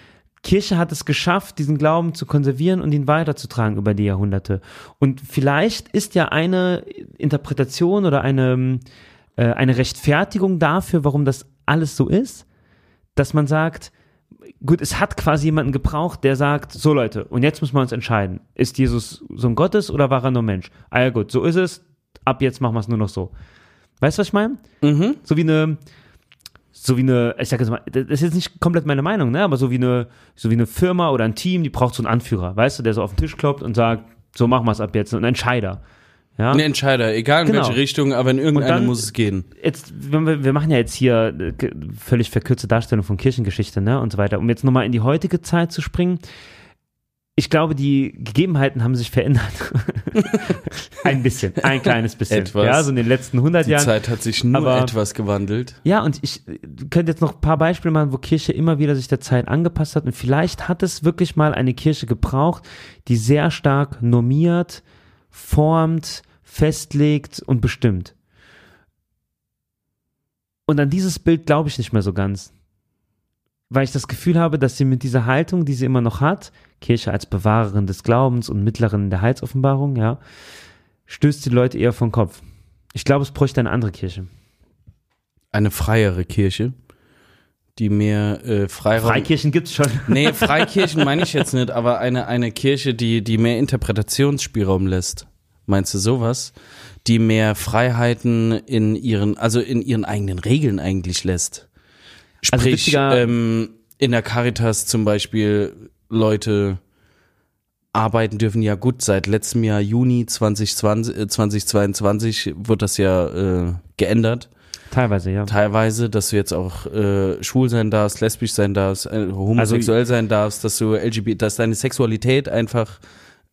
Kirche hat es geschafft, diesen Glauben zu konservieren und ihn weiterzutragen über die Jahrhunderte. Und vielleicht ist ja eine Interpretation oder eine, äh, eine Rechtfertigung dafür, warum das alles so ist, dass man sagt, gut, es hat quasi jemanden gebraucht, der sagt, so Leute, und jetzt müssen wir uns entscheiden, ist Jesus Sohn Gottes oder war er nur Mensch? Ah ja gut, so ist es, ab jetzt machen wir es nur noch so. Weißt du, was ich meine? Mhm. So wie eine, so wie eine, ich sag jetzt mal, das ist jetzt nicht komplett meine Meinung, ne, aber so wie eine, so wie eine Firma oder ein Team, die braucht so einen Anführer, weißt du, der so auf den Tisch klopft und sagt, so machen wir es ab jetzt, ein Entscheider. Ja? Ein Entscheider, egal in Genau. welche Richtung, aber in irgendeine dann- muss es gehen. jetzt, wir, wir machen ja jetzt hier äh, völlig verkürzte Darstellung von Kirchengeschichte, ne, und so weiter. Um jetzt nochmal in die heutige Zeit zu springen. Ich glaube, die Gegebenheiten haben sich verändert. ein bisschen, ein kleines bisschen. Etwas. Ja, so in den letzten 100 Die Jahren. Zeit hat sich nur aber- etwas gewandelt. Ja, und ich könnte jetzt noch ein paar Beispiele machen, wo Kirche immer wieder sich der Zeit angepasst hat. Und vielleicht hat es wirklich mal eine Kirche gebraucht, die sehr stark normiert, formt, festlegt und bestimmt. Und an dieses Bild glaube ich nicht mehr so ganz. Weil ich das Gefühl habe, dass sie mit dieser Haltung, die sie immer noch hat, Kirche als Bewahrerin des Glaubens und Mittlerin der Heilsoffenbarung, ja, stößt die Leute eher vom Kopf. Ich glaube, es bräuchte eine andere Kirche. Eine freiere Kirche, die mehr äh, Freiraum. Freikirchen gibt's schon. Nee, Freikirchen meine ich jetzt nicht, aber eine, eine Kirche, die, die mehr Interpretationsspielraum lässt. Meinst du sowas? Die mehr Freiheiten in ihren, also in ihren eigenen Regeln eigentlich lässt. Also Sprich, witziger- ähm, in der Caritas zum Beispiel Leute arbeiten dürfen ja gut seit letztem Jahr Juni 2020, äh, 2022 wird das ja äh, geändert Teilweise, ja. teilweise, dass du jetzt auch äh, schwul sein darfst, lesbisch sein darfst, äh, homosexuell Also sein darfst, dass du LGBT, dass deine Sexualität einfach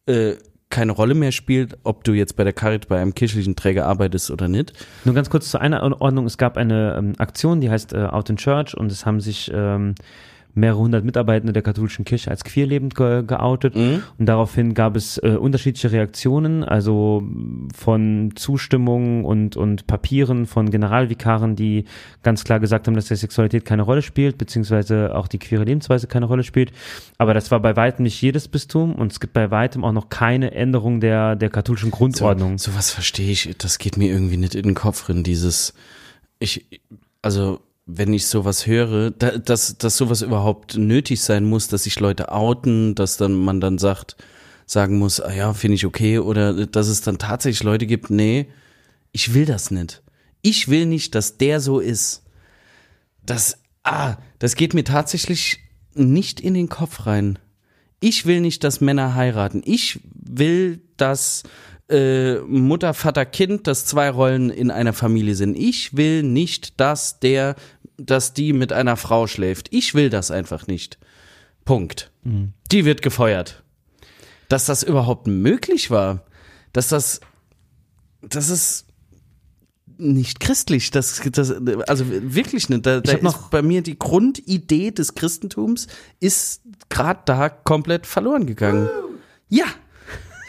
äh, keine Rolle mehr spielt, ob du jetzt bei der Carit bei einem kirchlichen Träger arbeitest oder nicht. Nur ganz kurz zur Einordnung. Es gab eine ähm, Aktion, die heißt äh, Out in Church und es haben sich ähm, mehrere hundert Mitarbeitende der katholischen Kirche als queerlebend ge geoutet. Und daraufhin gab es äh, unterschiedliche Reaktionen, also von Zustimmung und, und Papieren von Generalvikaren, die ganz klar gesagt haben, dass die Sexualität keine Rolle spielt, beziehungsweise auch die queere Lebensweise keine Rolle spielt. Aber das war bei weitem nicht jedes Bistum und es gibt bei weitem auch noch keine Änderung der, der katholischen Grundordnung. So, sowas verstehe ich, das geht mir irgendwie nicht in den Kopf drin, dieses, ich, also, wenn ich sowas höre, da, dass, dass sowas überhaupt nötig sein muss, dass sich Leute outen, dass dann man dann sagt, sagen muss, ah ja, finde ich okay, oder dass es dann tatsächlich Leute gibt, nee, ich will das nicht. Ich will nicht, dass der so ist. Das, ah, das geht mir tatsächlich nicht in den Kopf rein. Ich will nicht, dass Männer heiraten. Ich will, dass äh, Mutter, Vater, Kind, dass zwei Rollen in einer Familie sind. Ich will nicht, dass der, dass die mit einer Frau schläft. Ich will das einfach nicht. Punkt. Die wird gefeuert. Dass das überhaupt möglich war, dass das, das ist nicht christlich. Das, das, also wirklich nicht. Da, da noch- bei mir die Grundidee des Christentums ist gerade da komplett verloren gegangen. Ja,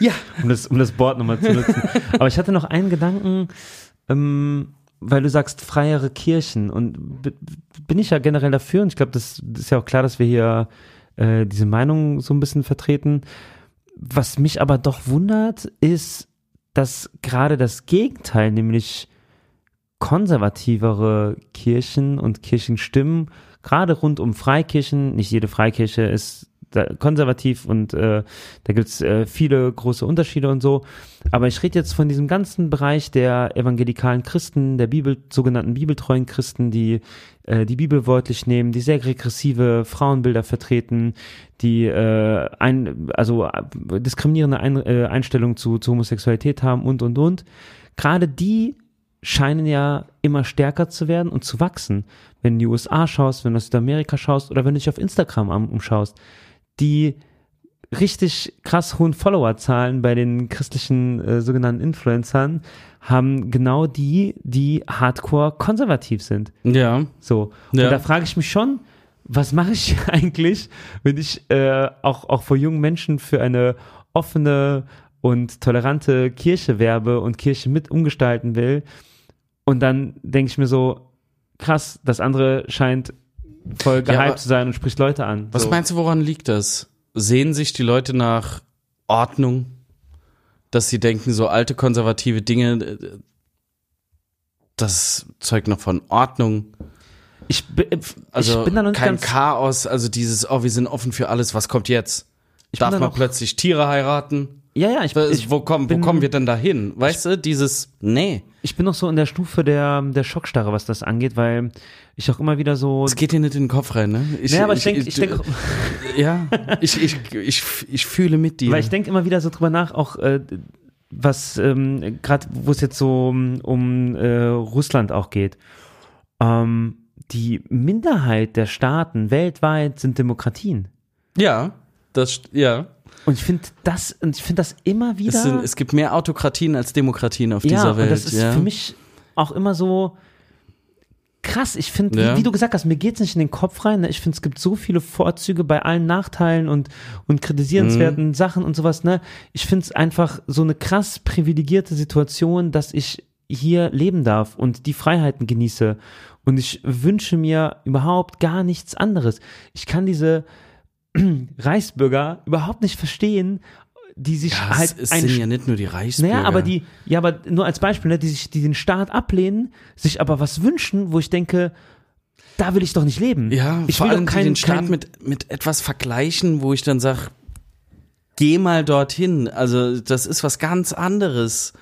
ja. um das, um das Board nochmal zu nutzen. Aber ich hatte noch einen Gedanken, ähm, weil du sagst freiere Kirchen und bin ich ja generell dafür und ich glaube, das, das ist ja auch klar, dass wir hier äh, diese Meinung so ein bisschen vertreten. Was mich aber doch wundert, ist, dass gerade das Gegenteil, nämlich konservativere Kirchen und Kirchenstimmen, gerade rund um Freikirchen, nicht jede Freikirche ist konservativ und äh, da gibt's äh, viele große Unterschiede und so. Aber ich rede jetzt von diesem ganzen Bereich der evangelikalen Christen, der Bibel, sogenannten bibeltreuen Christen, die äh, die Bibel wörtlich nehmen, die sehr regressive Frauenbilder vertreten, die äh, ein, also äh, diskriminierende ein, äh, Einstellungen zu, zu Homosexualität haben und und und. Gerade die scheinen ja immer stärker zu werden und zu wachsen. Wenn du in die USA schaust, wenn du aus Südamerika schaust oder wenn du dich auf Instagram am- umschaust, die richtig krass hohen Followerzahlen bei den christlichen äh, sogenannten Influencern haben genau die, die hardcore konservativ sind. Ja. So. Ja. Und da frage ich mich schon, was mache ich eigentlich, wenn ich äh, auch, auch vor jungen Menschen für eine offene und tolerante Kirche werbe und Kirche mit umgestalten will. Und dann denke ich mir so, krass, das andere scheint voll gehypt aber- zu sein und sprichst Leute an. Was so. meinst du, woran liegt das? Sehen sich die Leute nach Ordnung? Dass sie denken, so alte konservative Dinge, äh, das zeugt noch von Ordnung. Ich, bi- Also ich bin da noch nicht kein ganz. Chaos, also dieses, oh, wir sind offen für alles, was kommt jetzt? Ich bin Darf da man plötzlich Tiere heiraten? Ja, ja, ich, ich, wo, kommen, wo bin- kommen wir denn da hin? Weißt du, dieses, nee. ich bin noch so in der Stufe der, der Schockstarre, was das angeht, weil ich auch immer wieder so. Es geht dir nicht in den Kopf rein, ne? Ich, Naja, aber ich denke, ich denk, auch- ja, ich, ich, ich, ich fühle mit dir. weil ich denke immer wieder so drüber nach, auch äh, was ähm, gerade, wo es jetzt so um, um äh, Russland auch geht. Ähm, die Minderheit der Staaten weltweit sind Demokratien. ja, das, ja. Und ich finde das, und ich finde das immer wieder. Es, sind, es gibt mehr Autokratien als Demokratien auf ja, dieser Welt. und das ist ja. für mich auch immer so krass. Ich finde, Ja. wie, wie du gesagt hast, mir geht's nicht in den Kopf rein. Ne? Ich finde, es gibt so viele Vorzüge bei allen Nachteilen und, und kritisierenswerten Mhm. Sachen und sowas. Ne? Ich finde es einfach so eine krass privilegierte Situation, dass ich hier leben darf und die Freiheiten genieße. Und ich wünsche mir überhaupt gar nichts anderes. Ich kann diese Reichsbürger überhaupt nicht verstehen, die sich ja, halt es, sind ja nicht nur die Reichsbürger. naja, aber die, ja, aber nur als Beispiel, ne, die sich, die den Staat ablehnen, sich aber was wünschen, wo ich denke, da will ich doch nicht leben. Ja, ich vor will allem kein, den Staat kein, mit, mit etwas vergleichen, wo ich dann sag, geh mal dorthin. Also das ist was ganz anderes.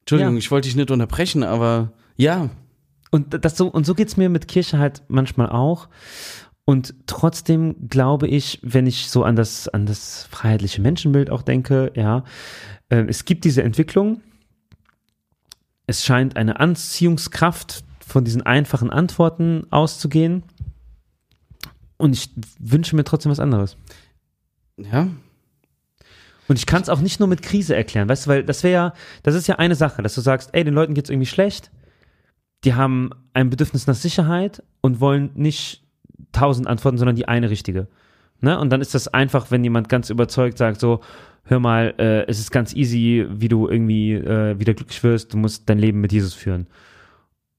Entschuldigung, Ja. ich wollte dich nicht unterbrechen, aber ja, Und das so, und so geht's mir mit Kirche halt manchmal auch. Und trotzdem glaube ich, wenn ich so an das, an das freiheitliche Menschenbild auch denke, ja, äh, es gibt diese Entwicklung. Es scheint eine Anziehungskraft von diesen einfachen Antworten auszugehen. Und ich wünsche mir trotzdem was anderes. ja, Und ich kann es auch nicht nur mit Krise erklären, weißt du, weil das wäre ja, das ist ja eine Sache, dass du sagst, ey, den Leuten geht's irgendwie schlecht, die haben ein Bedürfnis nach Sicherheit und wollen nicht tausend Antworten, sondern die eine richtige. Ne? Und dann ist das einfach, wenn jemand ganz überzeugt sagt, so, hör mal, äh, es ist ganz easy, wie du irgendwie äh, wieder glücklich wirst, du musst dein Leben mit Jesus führen.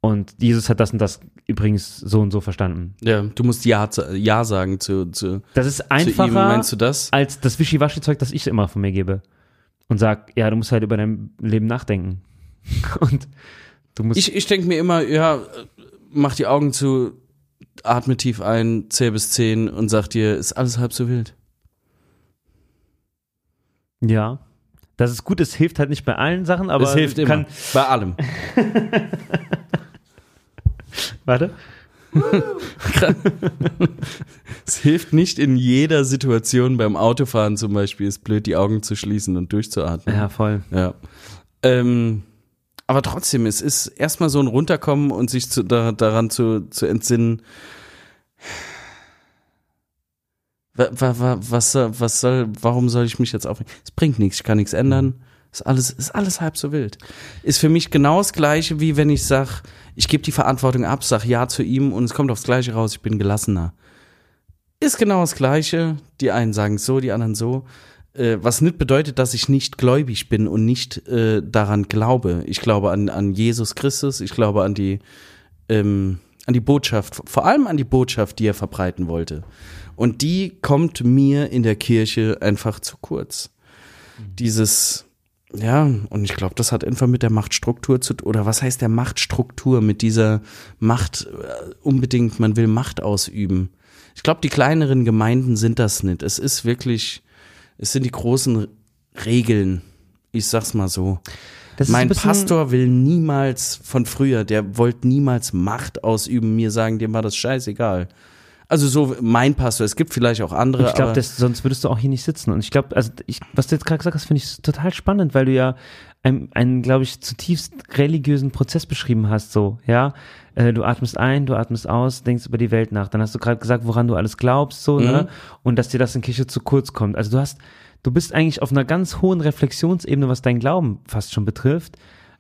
Und Jesus hat das und das übrigens so und so verstanden. ja, du musst ja, ja sagen zu, zu, Das ist zu ihm. einfacher Meinst du das? als das Wischiwaschi-Zeug, das ich immer von mir gebe. Und sag, ja, du musst halt über dein Leben nachdenken. Und du musst. Ich, ich denke mir immer, ja, mach die Augen zu, atme tief ein, zähl bis zehn und sag dir, ist alles halb so wild. ja. Dass es gut ist, hilft halt nicht bei allen Sachen, aber es hilft immer. Bei allem. Warte. Es hilft nicht in jeder Situation beim Autofahren zum Beispiel, ist blöd, die Augen zu schließen und durchzuatmen. Ja, voll. Ja. Ähm, aber trotzdem, es ist erstmal so ein Runterkommen und sich zu, da, daran zu, zu entsinnen. Wa, wa, wa, was, soll- was soll, warum soll ich mich jetzt aufregen? Es bringt nichts, ich kann nichts ändern. Ist alles, ist alles halb so wild. Ist für mich genau das Gleiche, wie wenn ich sag, ich gebe die Verantwortung ab, sag ja zu ihm und es kommt aufs Gleiche raus, ich bin gelassener. Ist genau das Gleiche. Die einen sagen so, die anderen so. Äh, was nicht bedeutet, dass ich nicht gläubig bin und nicht äh, daran glaube. Ich glaube an, an Jesus Christus, ich glaube an die, ähm, an die Botschaft, vor allem an die Botschaft, die er verbreiten wollte. Und die kommt mir in der Kirche einfach zu kurz. Dieses, ja, und ich glaube, das hat einfach mit der Machtstruktur zu tun. Oder was heißt der Machtstruktur? Mit dieser Macht äh, unbedingt, man will Macht ausüben. Ich glaube, die kleineren Gemeinden sind das nicht. Es ist wirklich, es sind die großen Regeln. Ich sag's mal so. Das mein Pastor will niemals von früher, der wollte niemals Macht ausüben, mir sagen, dem war das scheißegal. Also so mein Pastor, es gibt vielleicht auch andere, Ich glaube, sonst würdest du auch hier nicht sitzen. Und ich glaube, also ich, was du jetzt gerade gesagt hast, finde ich total spannend, weil du ja einen, einen glaube ich, zutiefst religiösen Prozess beschrieben hast. So, ja, äh, du atmest ein, du atmest aus, denkst über die Welt nach. Dann hast du gerade gesagt, woran du alles glaubst, so, ne? Und dass dir das in Kirche zu kurz kommt. Also du hast, du bist eigentlich auf einer ganz hohen Reflexionsebene, was dein Glauben fast schon betrifft,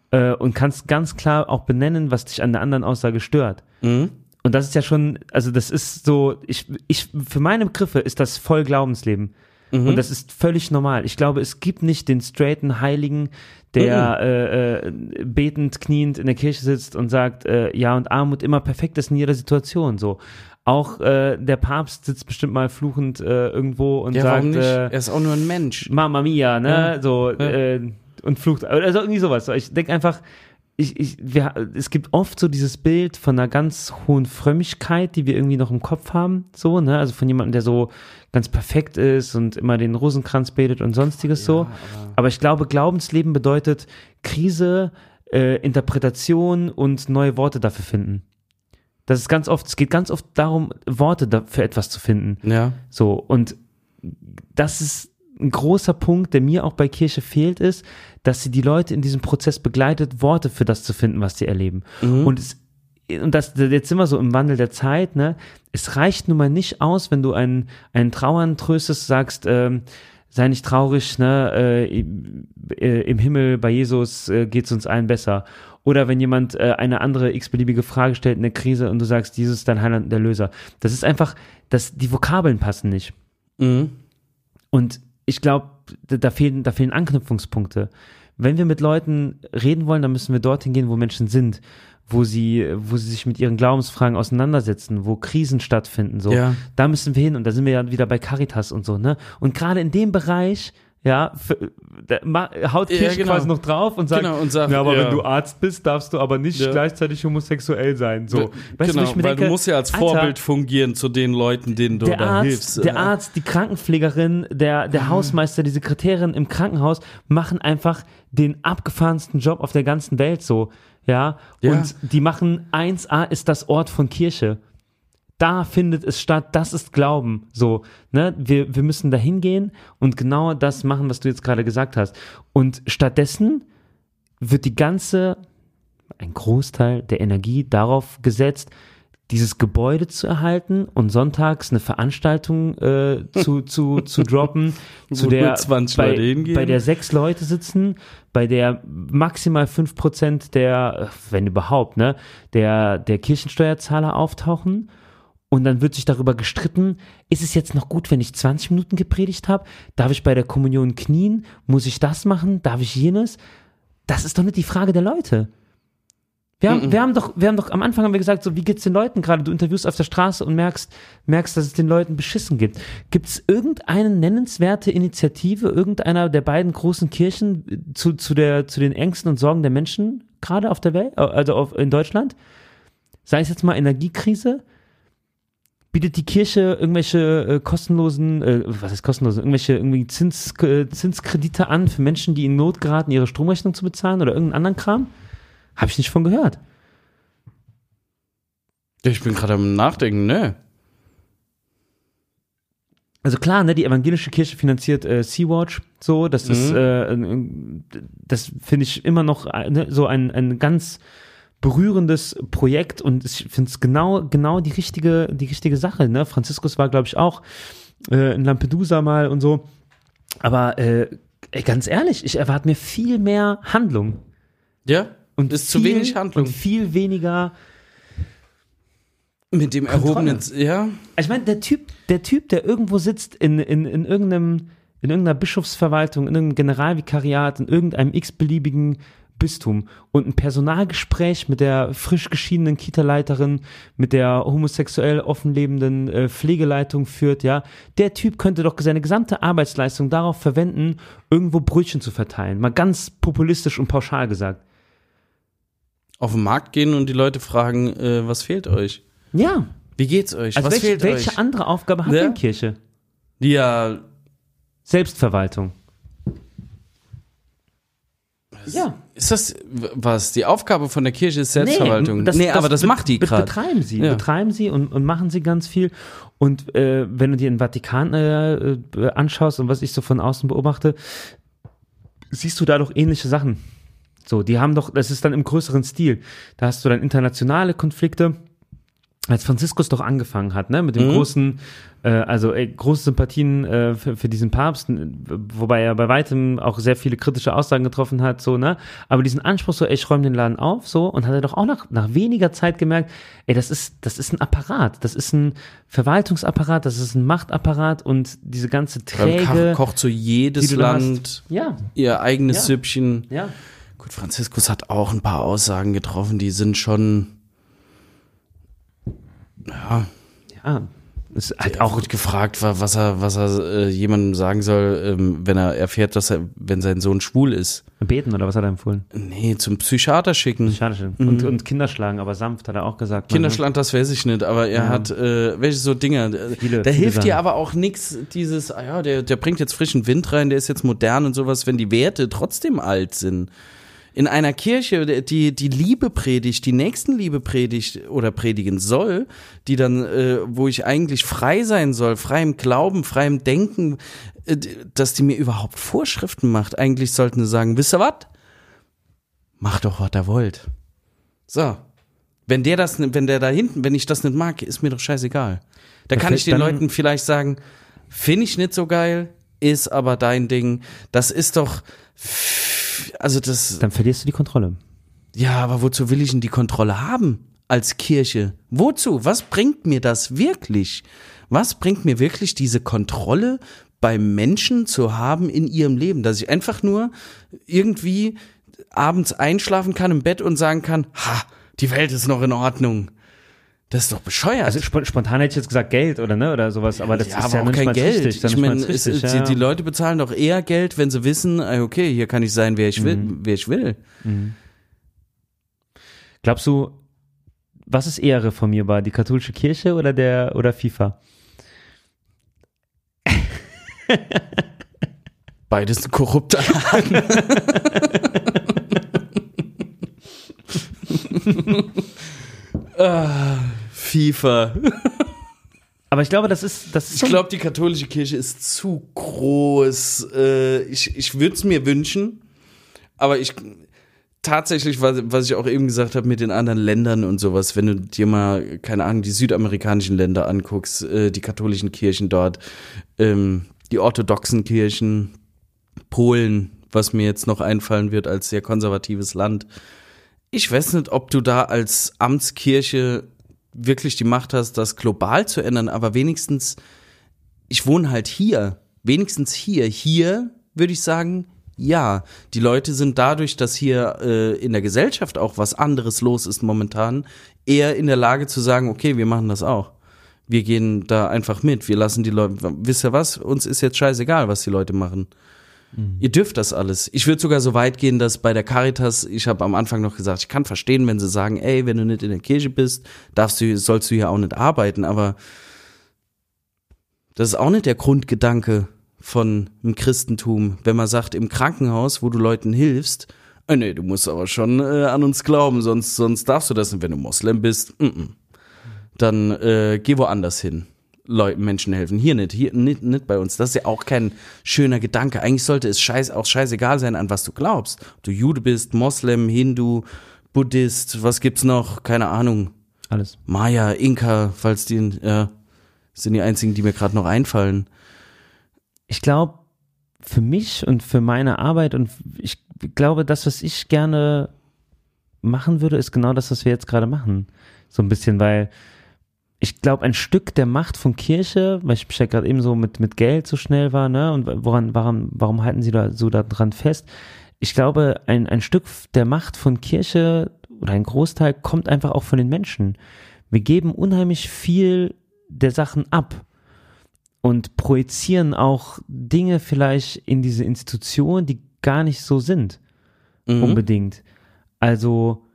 äh, und kannst ganz klar auch benennen, was dich an der anderen Aussage stört. Mhm. Und das ist ja schon, also das ist so, ich, ich, für meine Begriffe ist das voll Glaubensleben. Und das ist völlig normal. Ich glaube, es gibt nicht den straighten Heiligen, der äh, äh, betend, kniend in der Kirche sitzt und sagt, äh, ja und Armut immer perfekt ist in jeder Situation so. auch äh, der Papst sitzt bestimmt mal fluchend äh, irgendwo und Ja, sagt, warum nicht? Äh, er ist auch nur ein Mensch. Mama Mia, ne? Ja. So, Ja. Äh, und flucht, also irgendwie sowas. Ich denke einfach, ich, ich, wir, es gibt oft so dieses Bild von einer ganz hohen Frömmigkeit, die wir irgendwie noch im Kopf haben, so, ne? Also von jemandem, der so ganz perfekt ist und immer den Rosenkranz betet und sonstiges so. aber- Aber ich glaube, Glaubensleben bedeutet Krise, äh, Interpretation und neue Worte dafür finden. Das ist ganz oft, es geht ganz oft darum, Worte für etwas zu finden. Ja. So, und das ist ein großer Punkt, der mir auch bei Kirche fehlt, ist, dass sie die Leute in diesem Prozess begleitet, Worte für das zu finden, was sie erleben. Und es und das, jetzt sind wir so im Wandel der Zeit, ne? Es reicht nun mal nicht aus, wenn du einen, einen Trauern tröstest, sagst, ähm, sei nicht traurig, ne? Äh, äh, Im Himmel bei Jesus äh, geht es uns allen besser. Oder wenn jemand äh, eine andere x-beliebige Frage stellt in der Krise und du sagst, Jesus ist dein Heiland und der Löser. Das ist einfach, das, die Vokabeln passen nicht. Mhm. Und ich glaube, da fehlen, da fehlen Anknüpfungspunkte. Wenn wir mit Leuten reden wollen, dann müssen wir dorthin gehen, wo Menschen sind, wo sie, wo sie sich mit ihren Glaubensfragen auseinandersetzen, wo Krisen stattfinden. So, Ja. da müssen wir hin und da sind wir ja wieder bei Caritas und so, ne? Und gerade in dem Bereich, ja, für, da ma- haut Ja, Kirche genau. quasi noch drauf und sagt, Genau, und sagt, ja, aber ja. wenn du Arzt bist, darfst du aber nicht Ja. gleichzeitig homosexuell sein. So, genau, wo ich mir weil denke, du musst ja als Alter, Vorbild fungieren zu den Leuten, denen du der da Arzt, hilfst. der Ja. Arzt, die Krankenpflegerin, der, der Hausmeister, die Sekretärin im Krankenhaus machen einfach den abgefahrensten Job auf der ganzen Welt so, ja. Ja. Und die machen 1a ist das Ort von Kirche. Da findet es statt, das ist Glauben. So, ne? Wir, wir müssen da hingehen und genau das machen, was du jetzt gerade gesagt hast. Und stattdessen wird die ganze, ein Großteil der Energie darauf gesetzt, dieses Gebäude zu erhalten und sonntags eine Veranstaltung äh, zu, zu, zu droppen, zu der, nur 20 bei, Leute hingehen. bei der sechs Leute sitzen, bei der maximal 5% der, äh, wenn überhaupt, ne, der, der Kirchensteuerzahler auftauchen. Und dann wird sich darüber gestritten, ist es jetzt noch gut, wenn ich 20 Minuten gepredigt habe? Darf ich bei der Kommunion knien? Muss ich das machen? Darf ich jenes? Das ist doch nicht die Frage der Leute. Wir haben, wir haben doch, wir haben doch am Anfang haben wir gesagt, so wie geht's den Leuten gerade? Du interviewst auf der Straße und merkst, merkst, dass es den Leuten beschissen gibt. Gibt es irgendeine nennenswerte Initiative irgendeiner der beiden großen Kirchen äh, zu, zu der, zu den Ängsten und Sorgen der Menschen gerade auf der Welt, äh, also auf, in Deutschland? Sei es jetzt mal Energiekrise? Bietet die Kirche irgendwelche äh, kostenlosen, äh, was heißt kostenlosen, irgendwelche irgendwie Zins, äh, Zinskredite an für Menschen, die in Not geraten, ihre Stromrechnung zu bezahlen oder irgendeinen anderen Kram? Habe ich nicht von gehört. Ich bin gerade am Nachdenken, ne? Also klar, ne, die evangelische Kirche finanziert äh, Sea-Watch, so, das ist, äh, das finde ich immer noch äh, ne, so ein, ein ganz berührendes Projekt und ich finde es genau, genau die richtige, die richtige Sache, ne? Franziskus war, glaube ich, auch äh, in Lampedusa mal und so. Aber äh, ganz ehrlich, ich erwarte mir viel mehr Handlung. Ja. Und ist zu viel, wenig Handlung. Und viel weniger Mit dem erhobenen, ja. Ich meine, der Typ, der Typ, der irgendwo sitzt in, in, in irgendeinem, in irgendeiner Bischofsverwaltung, in irgendeinem Generalvikariat, in irgendeinem x-beliebigen Bistum und ein Personalgespräch mit der frisch geschiedenen Kita-Leiterin, mit der homosexuell offen lebenden äh, Pflegeleitung führt, ja, der Typ könnte doch seine gesamte Arbeitsleistung darauf verwenden, irgendwo Brötchen zu verteilen. Mal ganz populistisch und pauschal gesagt. Auf den Markt gehen und die Leute fragen, äh, was fehlt euch? Ja. Wie geht's euch? Also was welche, fehlt welche euch? andere Aufgabe hat Ja. denn Kirche? Ja, Selbstverwaltung. Ja. ist das was? Die Aufgabe von der Kirche ist Selbstverwaltung. Nee, das- aber das be- macht die gerade. Betreiben sie, Ja. betreiben sie und, und machen sie ganz viel. Und äh, wenn du dir den Vatikan äh, äh, anschaust und was ich so von außen beobachte, siehst du da doch ähnliche Sachen. So, die haben doch, das ist dann im größeren Stil. Da hast du dann internationale Konflikte. Als Franziskus doch angefangen hat, ne, mit dem Mhm. großen, äh, also ey, große Sympathien äh, für, für diesen Papst, wobei er bei weitem auch sehr viele kritische Aussagen getroffen hat, so, ne, aber diesen Anspruch so, ey, ich räume den Laden auf, so, und hat er doch auch nach, nach weniger Zeit gemerkt, ey, das ist, das ist ein Apparat, das ist ein Verwaltungsapparat, das ist ein Machtapparat und diese ganze träge, Koch, kocht so jedes Land ja, ihr eigenes Ja. Süppchen. ja, Gut, Franziskus hat auch ein paar Aussagen getroffen, die sind schon. Ja, Ja, halt Der auch gefragt, wa- was er, was er äh, jemandem sagen soll, ähm, wenn er erfährt, dass er, wenn sein Sohn schwul ist. beten oder was hat er empfohlen? Nee, zum Psychiater schicken. Schade. Und, und Kinder schlagen, aber sanft hat er auch gesagt. Kinderschland, das weiß ich nicht, aber er Ja. hat äh, welche so Dinger. Viele- da viele hilft dir aber auch nichts, dieses, ah ja, der, der bringt jetzt frischen Wind rein, der ist jetzt modern und sowas, wenn die Werte trotzdem alt sind. In einer Kirche, die die Liebe predigt, die Nächstenliebe predigt oder predigen soll, die dann, äh, wo ich eigentlich frei sein soll, frei im Glauben, frei im Denken, äh, dass die mir überhaupt Vorschriften macht. Eigentlich sollten sie sagen, wisst ihr was? Macht doch, was ihr wollt. So. Wenn der das, wenn der da hinten, wenn ich das nicht mag, ist mir doch scheißegal. Da kann ich den Leuten vielleicht sagen, finde ich nicht so geil, ist aber dein Ding. Das ist doch, also das, Dann verlierst du die Kontrolle. ja, aber wozu will ich denn die Kontrolle haben als Kirche? Wozu? Was bringt mir das wirklich? Was bringt mir wirklich diese Kontrolle bei Menschen zu haben in ihrem Leben? Dass ich einfach nur irgendwie abends einschlafen kann im Bett und sagen kann, ha, die Welt ist noch in Ordnung. Das ist doch bescheuert. Also sp spontan hätte ich jetzt gesagt Geld oder ne oder sowas, aber das ja, ist aber ja auch kein Geld. richtig. ich meine, ja. die, die Leute bezahlen doch eher Geld, wenn sie wissen, ah, okay, hier kann ich sein, wer ich will, Mhm. wer ich will. Glaubst du, was ist eher reformierbar, die katholische Kirche oder der oder FIFA? Beides ein korrupter Laden. FIFA. Aber ich glaube, das ist das ist Ich glaube, die katholische Kirche ist zu groß. Äh, ich ich würde es mir wünschen, aber ich tatsächlich, was, was ich auch eben gesagt habe mit den anderen Ländern und sowas, wenn du dir mal, keine Ahnung, die südamerikanischen Länder anguckst, äh, die katholischen Kirchen dort, ähm, die orthodoxen Kirchen, Polen, was mir jetzt noch einfallen wird als sehr konservatives Land. Ich weiß nicht, ob du da als Amtskirche wirklich die Macht hast, das global zu ändern, aber wenigstens, ich wohne halt hier, wenigstens hier. Hier würde ich sagen, ja, die Leute sind dadurch, dass hier äh, in der Gesellschaft auch was anderes los ist momentan, eher in der Lage zu sagen, okay, wir machen das auch. Wir gehen da einfach mit. Wir lassen die Leute, wisst ihr was? Uns ist jetzt scheißegal, was die Leute machen. Ihr dürft das alles. Ich würde sogar so weit gehen, dass bei der Caritas, ich habe am Anfang noch gesagt, ich kann verstehen, wenn sie sagen, ey, wenn du nicht in der Kirche bist, darfst du, sollst du hier auch nicht arbeiten, aber das ist auch nicht der Grundgedanke von dem Christentum, wenn man sagt, im Krankenhaus, wo du Leuten hilfst, äh, nee, du musst aber schon äh, an uns glauben, sonst, sonst darfst du das nicht, wenn du Moslem bist, mm -mm. dann äh, geh woanders hin. Leuten, Menschen helfen. Hier nicht, hier nicht, nicht bei uns. Das ist ja auch kein schöner Gedanke. Eigentlich sollte es scheiß, auch scheißegal sein, an was du glaubst. Ob du Jude bist, Moslem, Hindu, Buddhist, was gibt's noch? Keine Ahnung. alles. Maya, Inka, falls die, ja, sind die einzigen, die mir gerade noch einfallen. Ich glaube, für mich und für meine Arbeit und ich glaube, das, was ich gerne machen würde, ist genau das, was wir jetzt gerade machen. So ein bisschen, weil ich glaube, ein Stück der Macht von Kirche, weil ich mich ja gerade eben so mit, mit Geld so schnell war, ne, und woran, warum, warum halten sie da so daran fest? Ich glaube, ein, ein Stück der Macht von Kirche oder ein Großteil kommt einfach auch von den Menschen. Wir geben unheimlich viel der Sachen ab und projizieren auch Dinge vielleicht in diese Institution, die gar nicht so sind, Mhm. unbedingt. Also,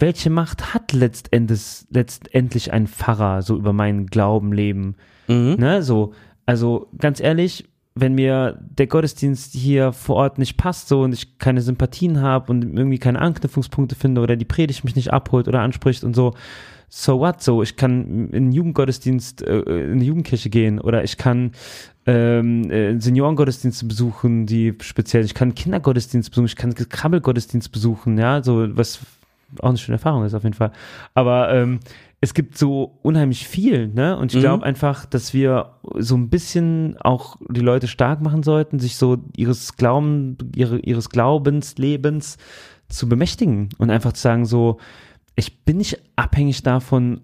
welche Macht hat letztendlich, letztendlich ein Pfarrer so über meinen Glauben leben? Mhm. Ne, so, also ganz ehrlich, wenn mir der Gottesdienst hier vor Ort nicht passt so und ich keine Sympathien habe und irgendwie keine Anknüpfungspunkte finde oder die Predigt mich nicht abholt oder anspricht und so, so what so, ich kann in einen Jugendgottesdienst äh, in eine Jugendkirche gehen oder ich kann ähm, äh, Seniorengottesdienste besuchen, die speziell, ich kann Kindergottesdienst besuchen, ich kann Krabbelgottesdienst besuchen, ja, so was auch eine schöne Erfahrung ist auf jeden Fall. Aber ähm, es gibt so unheimlich viel, ne? Und ich Mhm. glaube einfach, dass wir so ein bisschen auch die Leute stark machen sollten, sich so ihres Glauben, ihre, ihres Glaubenslebens zu bemächtigen und einfach zu sagen so, ich bin nicht abhängig davon,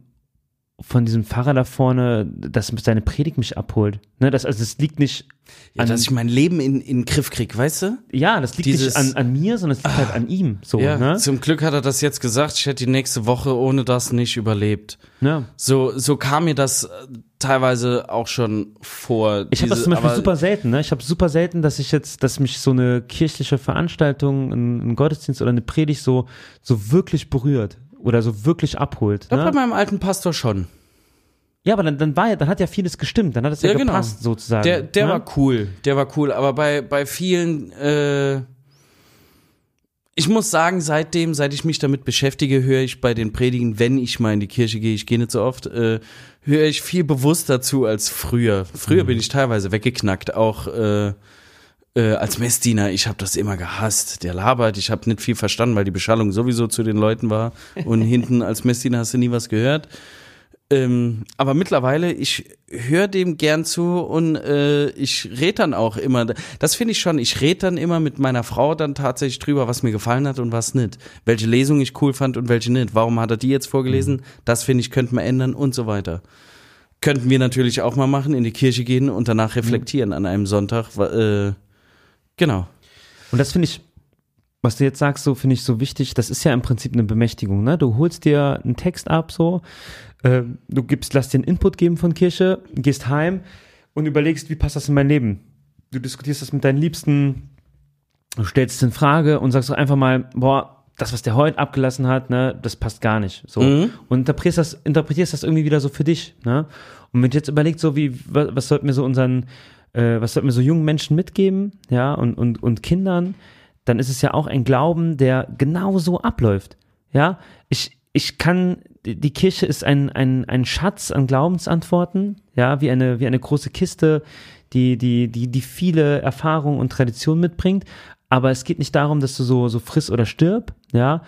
von diesem Pfarrer da vorne, dass seine Predigt mich abholt. Ne, das, also es liegt nicht Ja, an, dass ich mein Leben in, in den Griff krieg, weißt du? ja, das liegt dieses- Ah. nicht an, an mir, sondern es liegt halt an ihm. So, Ja, ne? zum Glück hat er das jetzt gesagt. Ich hätte die nächste Woche ohne das nicht überlebt. Ja. So, so kam mir das äh, teilweise auch schon vor. Ich habe das zum Beispiel super selten, ne? Ich habe super selten, dass ich jetzt, dass mich so eine kirchliche Veranstaltung, ein, ein Gottesdienst oder eine Predigt so, so wirklich berührt oder so wirklich abholt. Doch bei Ne? meinem alten Pastor schon. Ja, aber dann, dann war ja, dann hat ja vieles gestimmt, dann hat es ja, Ja, genau. gepasst, sozusagen. Der, der ne? war cool, der war cool. Aber bei, bei vielen, äh, ich muss sagen, seitdem, seit ich mich damit beschäftige, höre ich bei den Predigen, wenn ich mal in die Kirche gehe, ich gehe nicht so oft, äh, höre ich viel bewusster zu als früher. Früher Mhm. bin ich teilweise weggeknackt, auch äh, äh, als Messdiener. Ich habe das immer gehasst. Der labert, ich habe nicht viel verstanden, weil die Beschallung sowieso zu den Leuten war. Und hinten als Messdiener hast du nie was gehört. Ähm, aber mittlerweile, ich höre dem gern zu und äh, ich red dann auch immer. Das finde ich schon. Ich red dann immer mit meiner Frau dann tatsächlich drüber, was mir gefallen hat und was nicht. Welche Lesung ich cool fand und welche nicht. Warum hat er die jetzt vorgelesen? Das finde ich, könnte man ändern und so weiter. Könnten wir natürlich auch mal machen, in die Kirche gehen und danach reflektieren an einem Sonntag. Äh, genau. Und das finde ich, was du jetzt sagst, so finde ich so wichtig, das ist ja im Prinzip eine Bemächtigung, ne? Du holst dir einen Text ab, so, äh, du gibst, lass dir einen Input geben von Kirche, gehst heim und überlegst, wie passt das in mein Leben? Du diskutierst das mit deinen Liebsten, du stellst es in Frage und sagst doch einfach mal, boah, das, was der heute abgelassen hat, ne, das passt gar nicht. So. Mhm. Und interpretierst das, interpretierst das irgendwie wieder so für dich, ne? Und wenn du jetzt überlegst, so wie, was, was sollten wir so unseren, äh, was sollten wir so jungen Menschen mitgeben, ja, und, und, und Kindern, dann ist es ja auch ein Glauben, der genau so abläuft. Ja, ich, ich kann, die Kirche ist ein, ein, ein Schatz an Glaubensantworten, ja, wie eine, wie eine große Kiste, die, die, die, die viele Erfahrungen und Traditionen mitbringt. Aber es geht nicht darum, dass du so, so friss oder stirb, ja.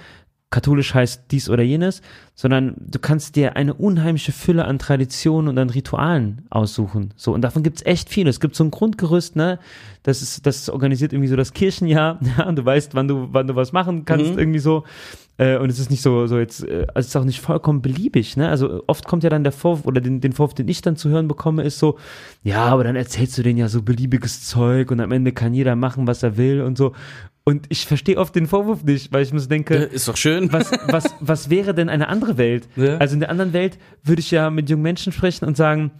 Katholisch heißt dies oder jenes, sondern du kannst dir eine unheimliche Fülle an Traditionen und an Ritualen aussuchen. So, und davon gibt's echt viele. Es gibt so ein Grundgerüst, ne? Das ist, das organisiert irgendwie so das Kirchenjahr, ja, und du weißt, wann du, wann du was machen kannst, irgendwie so. Äh, und es ist nicht so, so jetzt, äh, also es ist auch nicht vollkommen beliebig, ne? Also oft kommt ja dann der Vorwurf, oder den, den Vorwurf, den ich dann zu hören bekomme, ist so, ja, aber dann erzählst du denen ja so beliebiges Zeug und am Ende kann jeder machen, was er will und so. Und ich verstehe oft den Vorwurf nicht, weil ich mir so denke, Ist doch schön. was, was, was wäre denn eine andere Welt? Ja. Also in der anderen Welt würde ich ja mit jungen Menschen sprechen und sagen,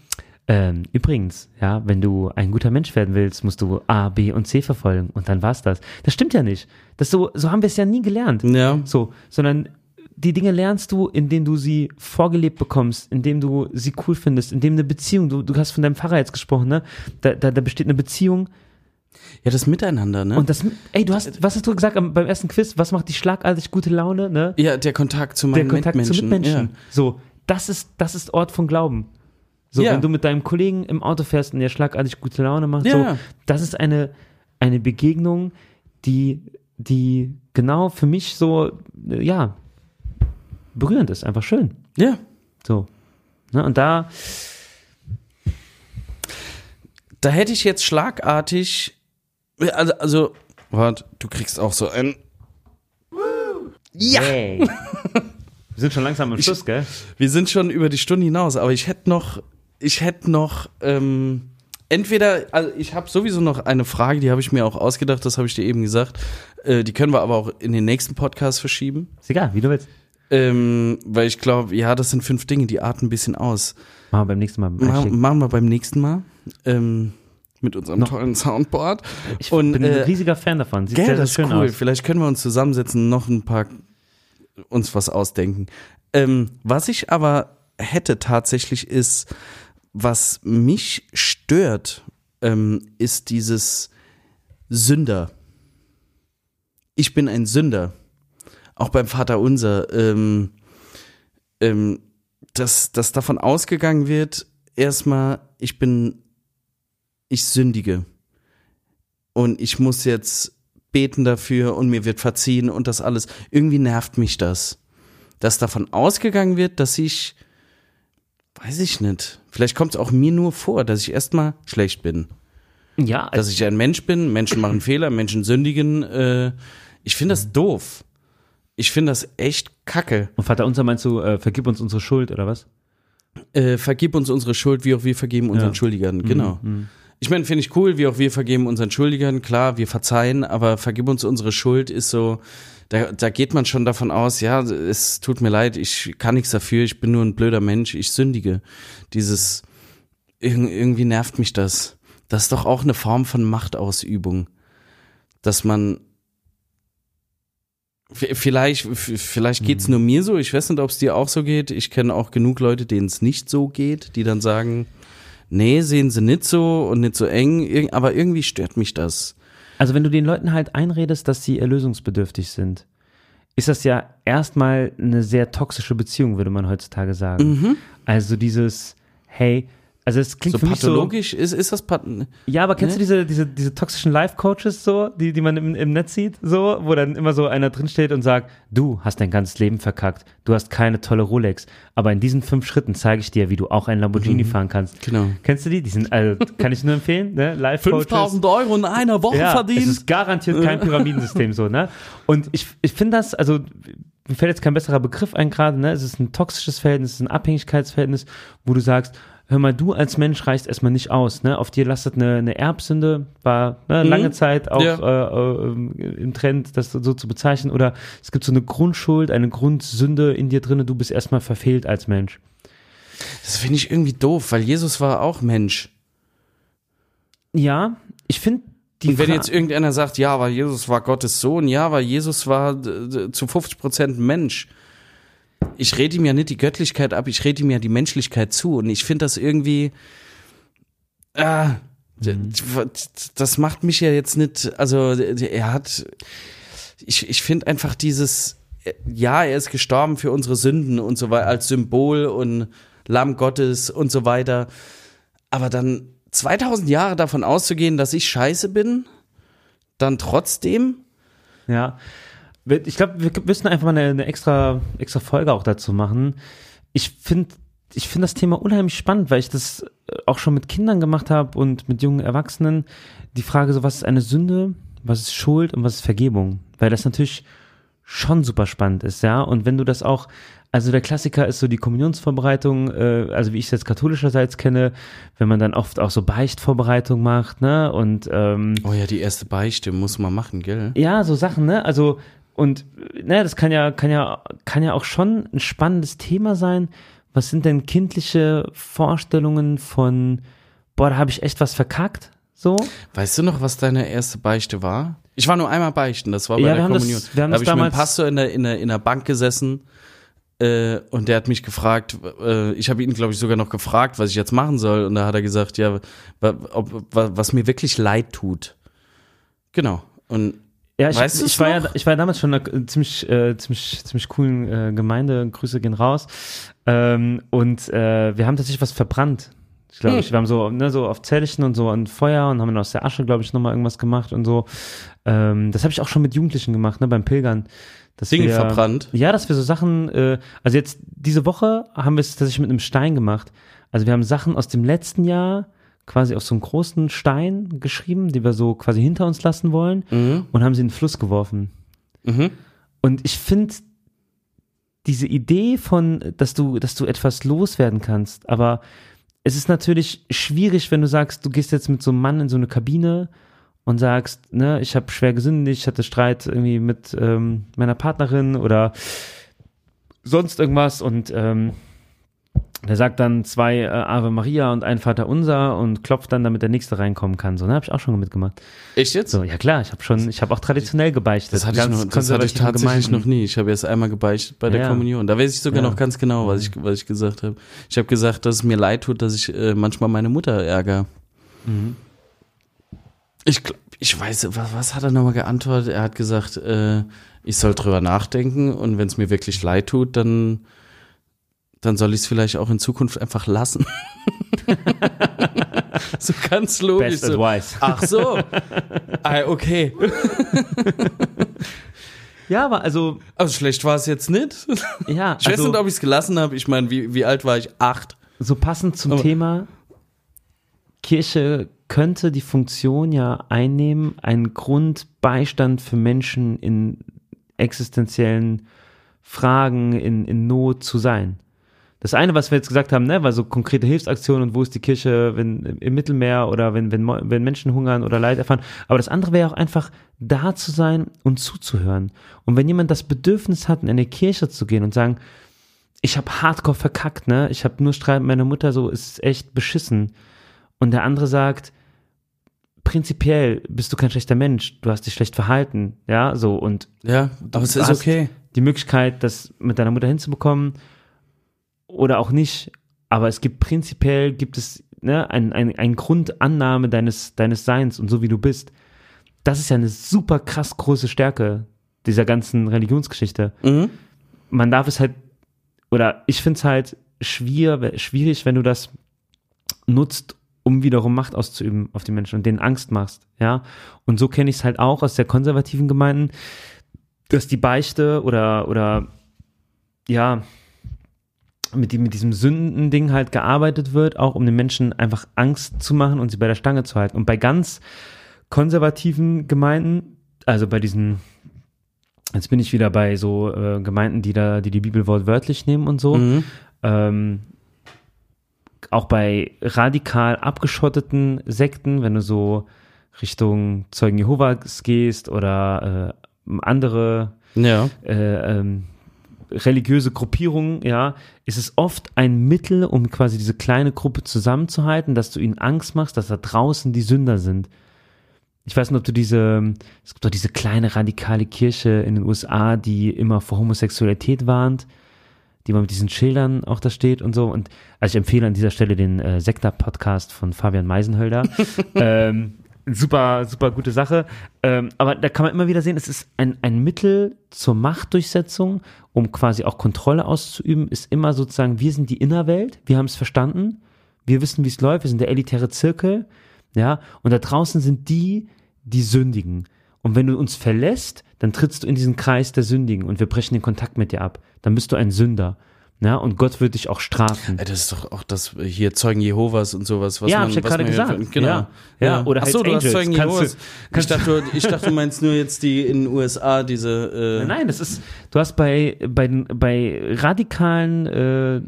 ähm, übrigens, ja, wenn du ein guter Mensch werden willst, musst du A, B und C verfolgen und dann war's das. Das stimmt ja nicht. Das so, so haben wir es ja nie gelernt. Ja. So, sondern die Dinge lernst du, indem du sie vorgelebt bekommst, indem du sie cool findest, indem eine Beziehung, du, du hast von deinem Pfarrer jetzt gesprochen, ne? Da, da, da besteht eine Beziehung Ja, das Miteinander, ne? und das, ey, du hast, was hast du gesagt am- beim ersten Quiz? Was macht die schlagartig gute Laune, ne? ja, der Kontakt zu der meinen Kontakt Mitmenschen. zu Mitmenschen. Ja. So, das ist, das ist Ort von Glauben. So, Ja. wenn du mit deinem Kollegen im Auto fährst und der schlagartig gute Laune macht, Ja. so, das ist eine, eine Begegnung, die, die genau für mich so, ja, berührend ist, einfach schön. ja. So. Ne, und da, Da hätte ich jetzt schlagartig, also, also warte, du kriegst auch so ein, ja! Wir sind schon langsam am Schluss, gell? wir sind schon über die Stunde hinaus, aber ich hätte noch, ich hätte noch, ähm, entweder, also ich habe sowieso noch eine Frage, die habe ich mir auch ausgedacht, das habe ich dir eben gesagt, äh, die können wir aber auch in den nächsten Podcast verschieben, Ist egal, wie du willst. ähm, weil ich glaube, ja, das sind fünf Dinge, die arten ein bisschen aus. Machen wir beim nächsten Mal. machen wir beim nächsten Mal. Ähm, mit unserem Noch- tollen Soundboard. Ich und, bin äh, ein riesiger Fan davon. Sieht Gell, sehr, sehr das schön cool. aus. Vielleicht können wir uns zusammensetzen, noch ein paar uns was ausdenken. Ähm, was ich aber hätte tatsächlich ist, was mich stört, ähm, ist dieses Sünder. Ich bin ein Sünder. Auch beim Vater Unser. Ähm, ähm, dass, dass davon ausgegangen wird, erstmal, ich bin, ich sündige. Und ich muss jetzt beten dafür und mir wird verziehen und das alles. Irgendwie nervt mich das. Dass davon ausgegangen wird, dass ich, weiß ich nicht, vielleicht kommt es auch mir nur vor, dass ich erstmal schlecht bin. Ja, Dass ich ein Mensch bin, Menschen machen Fehler, Menschen sündigen. Äh, ich finde das doof. Ich finde das echt kacke. Und Vater unser meinst du, äh, vergib uns unsere Schuld oder was? Äh, vergib uns unsere Schuld, wie auch wir vergeben unseren Ja. Schuldigern. Genau. Mhm. Ich meine, finde ich cool, wie auch wir vergeben unseren Schuldigern. Klar, wir verzeihen, aber vergib uns unsere Schuld ist so, da, da geht man schon davon aus, ja, es tut mir leid, ich kann nichts dafür, ich bin nur ein blöder Mensch, ich sündige. Dieses, irg- irgendwie nervt mich das. Das ist doch auch eine Form von Machtausübung. Dass man, vielleicht, vielleicht geht's nur mir so, ich weiß nicht, ob es dir auch so geht. Ich kenne auch genug Leute, denen es nicht so geht, die dann sagen, nee, sehen sie nicht so und nicht so eng, aber irgendwie stört mich das. Also wenn du den Leuten halt einredest, dass sie erlösungsbedürftig sind, ist das ja erstmal eine sehr toxische Beziehung, würde man heutzutage sagen. Also dieses, hey, also es klingt So für mich so, pathologisch ist, ist das Ja, aber kennst Ne? du diese, diese, diese toxischen Life-Coaches so, die, die man im, im Netz sieht, so, wo dann immer so einer drinsteht und sagt, du hast dein ganzes Leben verkackt, du hast keine tolle Rolex, aber in diesen fünf Schritten zeige ich dir, wie du auch ein Lamborghini fahren kannst. Genau. Kennst du die? Die sind, also, kann ich nur empfehlen, ne? Life-Coaches. 5000 Euro in einer Woche Ja, verdient. es ist garantiert kein Pyramidensystem so, ne? Und ich, ich finde das, also mir fällt jetzt kein besserer Begriff ein gerade, ne? Es ist ein toxisches Verhältnis, es ist ein Abhängigkeitsverhältnis, wo du sagst, hör mal, du als Mensch reichst erstmal nicht aus, ne? Auf dir lastet eine, eine Erbsünde, war ne, Mhm. lange Zeit auch Ja. äh, äh, im Trend, das so zu bezeichnen. Oder es gibt so eine Grundschuld, eine Grundsünde in dir drinne, du bist erstmal verfehlt als Mensch. das finde ich irgendwie doof, weil Jesus war auch Mensch. Ja, ich finde die Und wenn jetzt irgendeiner sagt, ja, aber Jesus war Gottes Sohn, ja, aber Jesus war d- zu 50 Prozent Mensch. Ich rede ihm ja nicht die Göttlichkeit ab, ich rede ihm ja die Menschlichkeit zu. Und ich finde das irgendwie, ah, Mhm. das macht mich ja jetzt nicht, also er hat, ich, ich finde einfach dieses, ja, er ist gestorben für unsere Sünden und so weiter, als Symbol und Lamm Gottes und so weiter. Aber dann 2000 Jahre davon auszugehen, dass ich scheiße bin, dann trotzdem, Ja. Ich glaube, wir müssen einfach mal eine, eine extra, extra Folge auch dazu machen. Ich finde ich finde das Thema unheimlich spannend, weil ich das äh, auch schon mit Kindern gemacht habe und mit jungen Erwachsenen. Die Frage so, was ist eine Sünde, was ist Schuld und was ist Vergebung? Weil das natürlich schon super spannend ist, ja. Und wenn du das auch, also der Klassiker ist so die Kommunionsvorbereitung, äh, also wie ich es jetzt katholischerseits kenne, wenn man dann oft auch so Beichtvorbereitung macht, ne? Und ähm, oh ja, die erste Beichte muss man machen, gell? ja, so Sachen, ne? Also und ne, das kann ja kann ja kann ja auch schon ein spannendes Thema sein. Was sind denn kindliche Vorstellungen von boah, da habe ich echt was verkackt, so? Weißt du noch, was deine erste Beichte war? Ich war nur einmal beichten, das war bei Ja, der haben das- Kommunion. wir haben da habe ich mit dem Pastor in der, in der, in der Bank gesessen äh, und der hat mich gefragt, äh, ich habe ihn, glaube ich, sogar noch gefragt, was ich jetzt machen soll. Und da hat er gesagt, ja, ob, wa- was mir wirklich leid tut. Genau. Und Ja, ich, Weißt ich war ja ich war ja damals schon in einer ziemlich äh, ziemlich ziemlich coolen äh, Gemeinde, Grüße gehen raus. Ähm, und äh, wir haben tatsächlich was verbrannt. Ich glaube, Hm. wir haben so, ne, so auf Zellchen und so an Feuer und haben dann aus der Asche, glaube ich, nochmal irgendwas gemacht und so. Ähm, das habe ich auch schon mit Jugendlichen gemacht, ne, beim Pilgern. Dass Dinge wir, verbrannt. Ja, dass wir so Sachen, äh, also jetzt diese Woche haben wir es tatsächlich mit einem Stein gemacht. Also wir haben Sachen aus dem letzten Jahr quasi auf so einen großen Stein geschrieben, die wir so quasi hinter uns lassen wollen Mhm. und haben sie in den Fluss geworfen. Mhm. Und ich finde diese Idee von, dass du, dass du etwas loswerden kannst, aber es ist natürlich schwierig, wenn du sagst, du gehst jetzt mit so einem Mann in so eine Kabine und sagst, ne, ich habe schwer gesündigt, ich hatte Streit irgendwie mit ähm, meiner Partnerin oder sonst irgendwas und ähm, der sagt dann zwei äh, Ave Maria und ein Vater Unser und klopft dann, damit der nächste reinkommen kann. So, ne, habe ich auch schon mitgemacht. Echt jetzt? So, ja klar, ich habe schon, ich habe auch traditionell gebeichtet. Das hatte, ich noch, das hatte ich tatsächlich Gemeinden. noch nie. Ich habe erst einmal gebeichtet bei der Ja. Kommunion. Da weiß ich sogar Ja. noch ganz genau, was ich, was ich gesagt habe. Ich habe gesagt, dass es mir leid tut, dass ich äh, manchmal meine Mutter ärgere. Mhm. Ich, ich weiß, was, was hat er nochmal geantwortet? Er hat gesagt, äh, ich soll drüber nachdenken und wenn es mir wirklich leid tut, dann, dann soll ich es vielleicht auch in Zukunft einfach lassen. so ganz logisch. Best So. advice. Ach so. ah, okay. Ja, aber also, Also schlecht war es jetzt nicht. ja, Ich weiß also, nicht, ob ich es gelassen habe. Ich meine, wie, wie alt war ich? Acht. so passend zum Aber- Thema, Kirche könnte die Funktion ja einnehmen, ein Grundbeistand für Menschen in existenziellen Fragen, in, in Not zu sein. Das eine, was wir jetzt gesagt haben, ne, war so konkrete Hilfsaktionen und wo ist die Kirche, wenn im Mittelmeer oder wenn, wenn, wenn Menschen hungern oder Leid erfahren. Aber das andere wäre auch einfach da zu sein und zuzuhören. Und wenn jemand das Bedürfnis hat, in eine Kirche zu gehen und sagen, ich habe hardcore verkackt, ne? Ich habe nur Streit mit meiner Mutter, so ist echt beschissen. Und der andere sagt, prinzipiell bist du kein schlechter Mensch, du hast dich schlecht verhalten, ja, so und Ja, aber es ist okay. die Möglichkeit, das mit deiner Mutter hinzubekommen oder auch nicht. Aber es gibt prinzipiell gibt es ne, ein, ein, ein Grundannahme deines, deines Seins und so wie du bist. Das ist ja eine super krass große Stärke dieser ganzen Religionsgeschichte. Mhm. Man darf es halt, oder ich finde es halt schwier, schwierig, wenn du das nutzt, um wiederum Macht auszuüben auf die Menschen und denen Angst machst, ja. Und so kenne ich es halt auch aus der konservativen Gemeinden, dass die Beichte oder, oder, ja, mit, die, mit diesem Sündending halt gearbeitet wird, auch um den Menschen einfach Angst zu machen und sie bei der Stange zu halten. Und bei ganz konservativen Gemeinden, also bei diesen, jetzt bin ich wieder bei so äh, Gemeinden, die da, die die Bibel wortwörtlich nehmen und so, Mhm. ähm, auch bei radikal abgeschotteten Sekten, wenn du so Richtung Zeugen Jehovas gehst oder äh, andere Ja. äh, ähm, religiöse Gruppierungen, ja, ist es oft ein Mittel, um quasi diese kleine Gruppe zusammenzuhalten, dass du ihnen Angst machst, dass da draußen die Sünder sind. Ich weiß nicht, ob du diese, es gibt doch diese kleine radikale Kirche in den USA, die immer vor Homosexualität warnt, die immer mit diesen Schildern auch da steht und so. Und also ich empfehle an dieser Stelle den äh, Sekta-Podcast von Fabian Meisenhölder. ähm, super, super gute Sache. Ähm, aber da kann man immer wieder sehen, es ist ein, ein Mittel zur Machtdurchsetzung, um quasi auch Kontrolle auszuüben, ist immer sozusagen, wir sind die Innerwelt, wir haben es verstanden, wir wissen, wie es läuft, wir sind der elitäre Zirkel, ja, und da draußen sind die, die sündigen. Und wenn du uns verlässt, dann trittst du in diesen Kreis der Sündigen und wir brechen den Kontakt mit dir ab. Dann bist du ein Sünder. Ja, und Gott wird dich auch strafen. Ey, Das ist doch auch das hier Zeugen Jehovas und sowas. Was Ja, man, hab ich ja gerade gesagt. Genau. Ja. Ja, oder Ach so, Hells du hast Angels. Zeugen Kannst du- Jehovas. Ich dachte, ich dachte, du meinst nur jetzt die in den USA diese. Äh, Nein, das ist, du hast bei, bei, bei radikalen äh,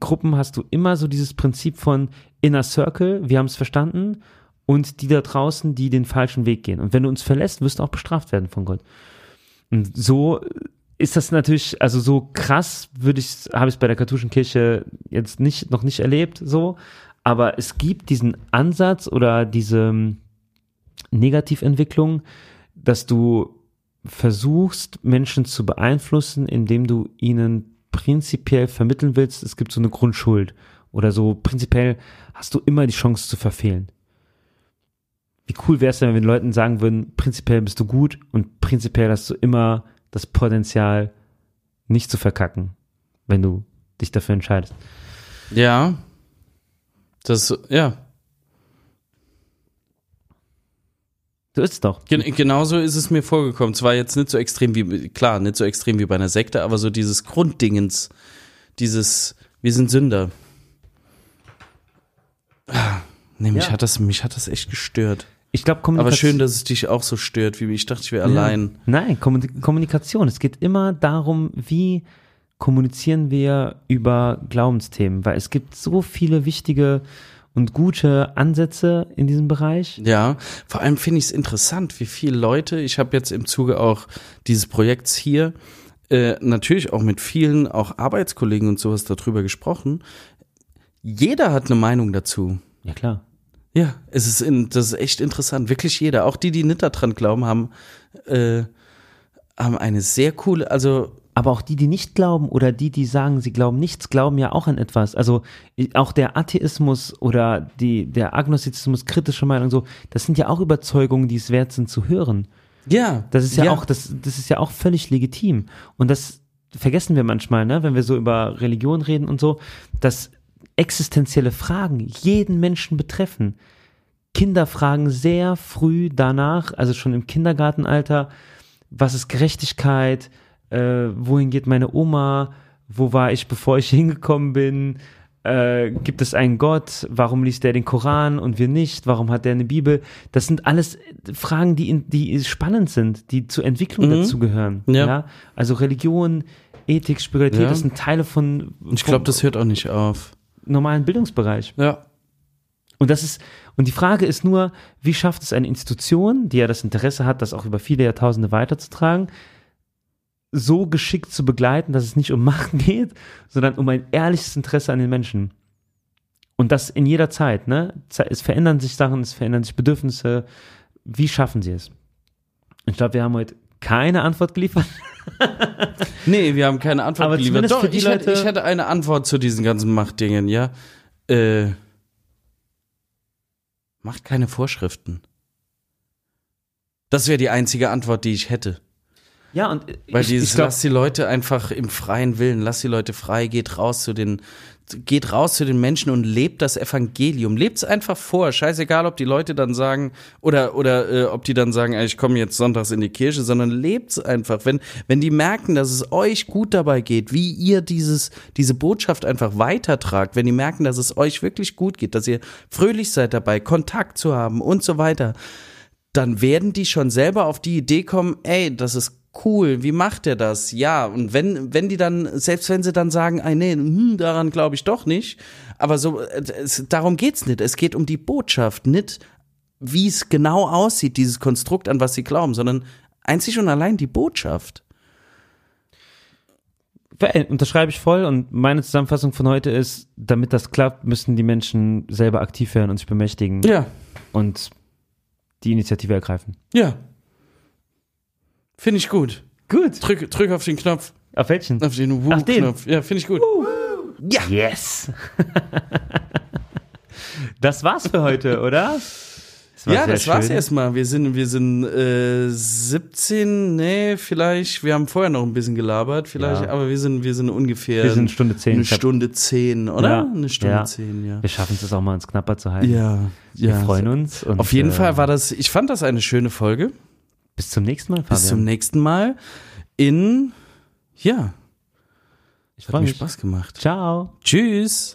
Gruppen hast du immer so dieses Prinzip von Inner Circle, wir haben es verstanden, und die da draußen, die den falschen Weg gehen. Und wenn du uns verlässt, wirst du auch bestraft werden von Gott. Und so ist das natürlich, also so krass würde ich, habe ich es bei der katholischen Kirche jetzt nicht, noch nicht erlebt, so. Aber es gibt diesen Ansatz oder diese ähm, Negativentwicklung, dass du versuchst, Menschen zu beeinflussen, indem du ihnen prinzipiell vermitteln willst, es gibt so eine Grundschuld oder so prinzipiell hast du immer die Chance zu verfehlen. Wie cool wäre es denn, wenn wir Leuten sagen würden, prinzipiell bist du gut und prinzipiell hast du immer das Potenzial, nicht zu verkacken, wenn du dich dafür entscheidest. ja. Das, ja. So ist es doch. Gen genauso ist es mir vorgekommen. Zwar jetzt nicht so extrem wie, klar, nicht so extrem wie bei einer Sekte, aber so dieses Grunddingens, dieses, wir sind Sünder. Ah, Nee, mich, Ja. hat das, mich hat das echt gestört. Ich glaube, Aber schön, dass es dich auch so stört, wie ich dachte, ich wäre allein. Nein, Kommun- Kommunikation. Es geht immer darum, wie kommunizieren wir über Glaubensthemen, weil es gibt so viele wichtige und gute Ansätze in diesem Bereich. Ja, vor allem finde ich es interessant, wie viele Leute, ich habe jetzt im Zuge auch dieses Projekts hier, äh, natürlich auch mit vielen, auch Arbeitskollegen und sowas darüber gesprochen. Jeder hat eine Meinung dazu. Ja, klar. Ja, es ist in, das ist echt interessant. Wirklich jeder, auch die, die nicht daran glauben, haben, äh, haben eine sehr coole, also Aber auch die, die nicht glauben oder die, die sagen, sie glauben nichts, glauben ja auch an etwas. Also auch der Atheismus oder die, der Agnostizismus, kritische Meinung, so, das sind ja auch Überzeugungen, die es wert sind zu hören. ja, Das ist ja, auch, das, das ist ja auch völlig legitim. Und das vergessen wir manchmal, ne, wenn wir so über Religion reden und so, dass existenzielle Fragen jeden Menschen betreffen. Kinder fragen sehr früh danach, also schon im Kindergartenalter, was ist Gerechtigkeit, äh, wohin geht meine Oma, wo war ich, bevor ich hingekommen bin, äh, gibt es einen Gott, warum liest der den Koran und wir nicht, warum hat der eine Bibel? Das sind alles Fragen, die, in, die spannend sind, die zur Entwicklung Mhm. dazugehören. Ja. Ja. Also Religion Ethik, Spiritualität, Ja. das sind Teile von Ich glaube, das hört auch nicht auf. Normalen Bildungsbereich. Ja. Und das ist, und die Frage ist nur, wie schafft es eine Institution, die ja das Interesse hat, das auch über viele Jahrtausende weiterzutragen, so geschickt zu begleiten, dass es nicht um Macht geht, sondern um ein ehrliches Interesse an den Menschen. Und das in jeder Zeit, ne? Es verändern sich Sachen, es verändern sich Bedürfnisse. Wie schaffen sie es? Ich glaube, wir haben heute keine Antwort geliefert. Nee, wir haben keine Antwort Aber geliefert. Doch, ich, hätte, Leute- ich hätte eine Antwort zu diesen ganzen Machtdingen, ja. Äh, macht keine Vorschriften. Das wäre die einzige Antwort, die ich hätte. Ja, und Weil ich, dieses, ich glaub, lass die Leute einfach im freien Willen, lass die Leute frei, geht raus zu den, geht raus zu den Menschen und lebt das Evangelium. Lebt's einfach vor. Scheißegal, ob die Leute dann sagen, oder, oder äh, ob die dann sagen, ey, ich komme jetzt sonntags in die Kirche, sondern lebt's einfach. Wenn, wenn die merken, dass es euch gut dabei geht, wie ihr dieses, diese Botschaft einfach weitertragt, wenn die merken, dass es euch wirklich gut geht, dass ihr fröhlich seid dabei, Kontakt zu haben und so weiter, dann werden die schon selber auf die Idee kommen, ey, das ist cool, wie macht er das? Ja, und wenn, wenn die dann, selbst wenn sie dann sagen, ey, nee, hm, daran glaube ich doch nicht, aber so, äh, es, darum geht's nicht. Es geht um die Botschaft, nicht wie es genau aussieht, dieses Konstrukt, an was sie glauben, sondern einzig und allein die Botschaft. Unterschreibe ich voll und meine Zusammenfassung von heute ist, damit das klappt, müssen die Menschen selber aktiv werden und sich bemächtigen Ja, und die Initiative ergreifen. ja. Finde ich gut. Gut. Drück, drück auf den Knopf, Auf welchen? auf den. Woo-Knopf. Ja, finde ich gut. Ja. Yes. das war's für heute, oder? war ja, das war's schön. erstmal. Wir sind, wir sind äh, 17, nee, vielleicht, wir haben vorher noch ein bisschen gelabert, vielleicht, Ja. aber wir sind, wir sind ungefähr Wir sind Stunde zehn. eine Stunde zehn, oder? Ja. Eine Stunde Ja. zehn, ja. Wir schaffen es auch mal ins Knapper zu halten. Ja, Wir freuen uns. Und, Auf jeden äh, Fall war das, ich fand das eine schöne Folge. Bis zum nächsten Mal, Fabian. Bis zum nächsten Mal in, ja, ich hat mir mich. Spaß gemacht. Ciao. Tschüss.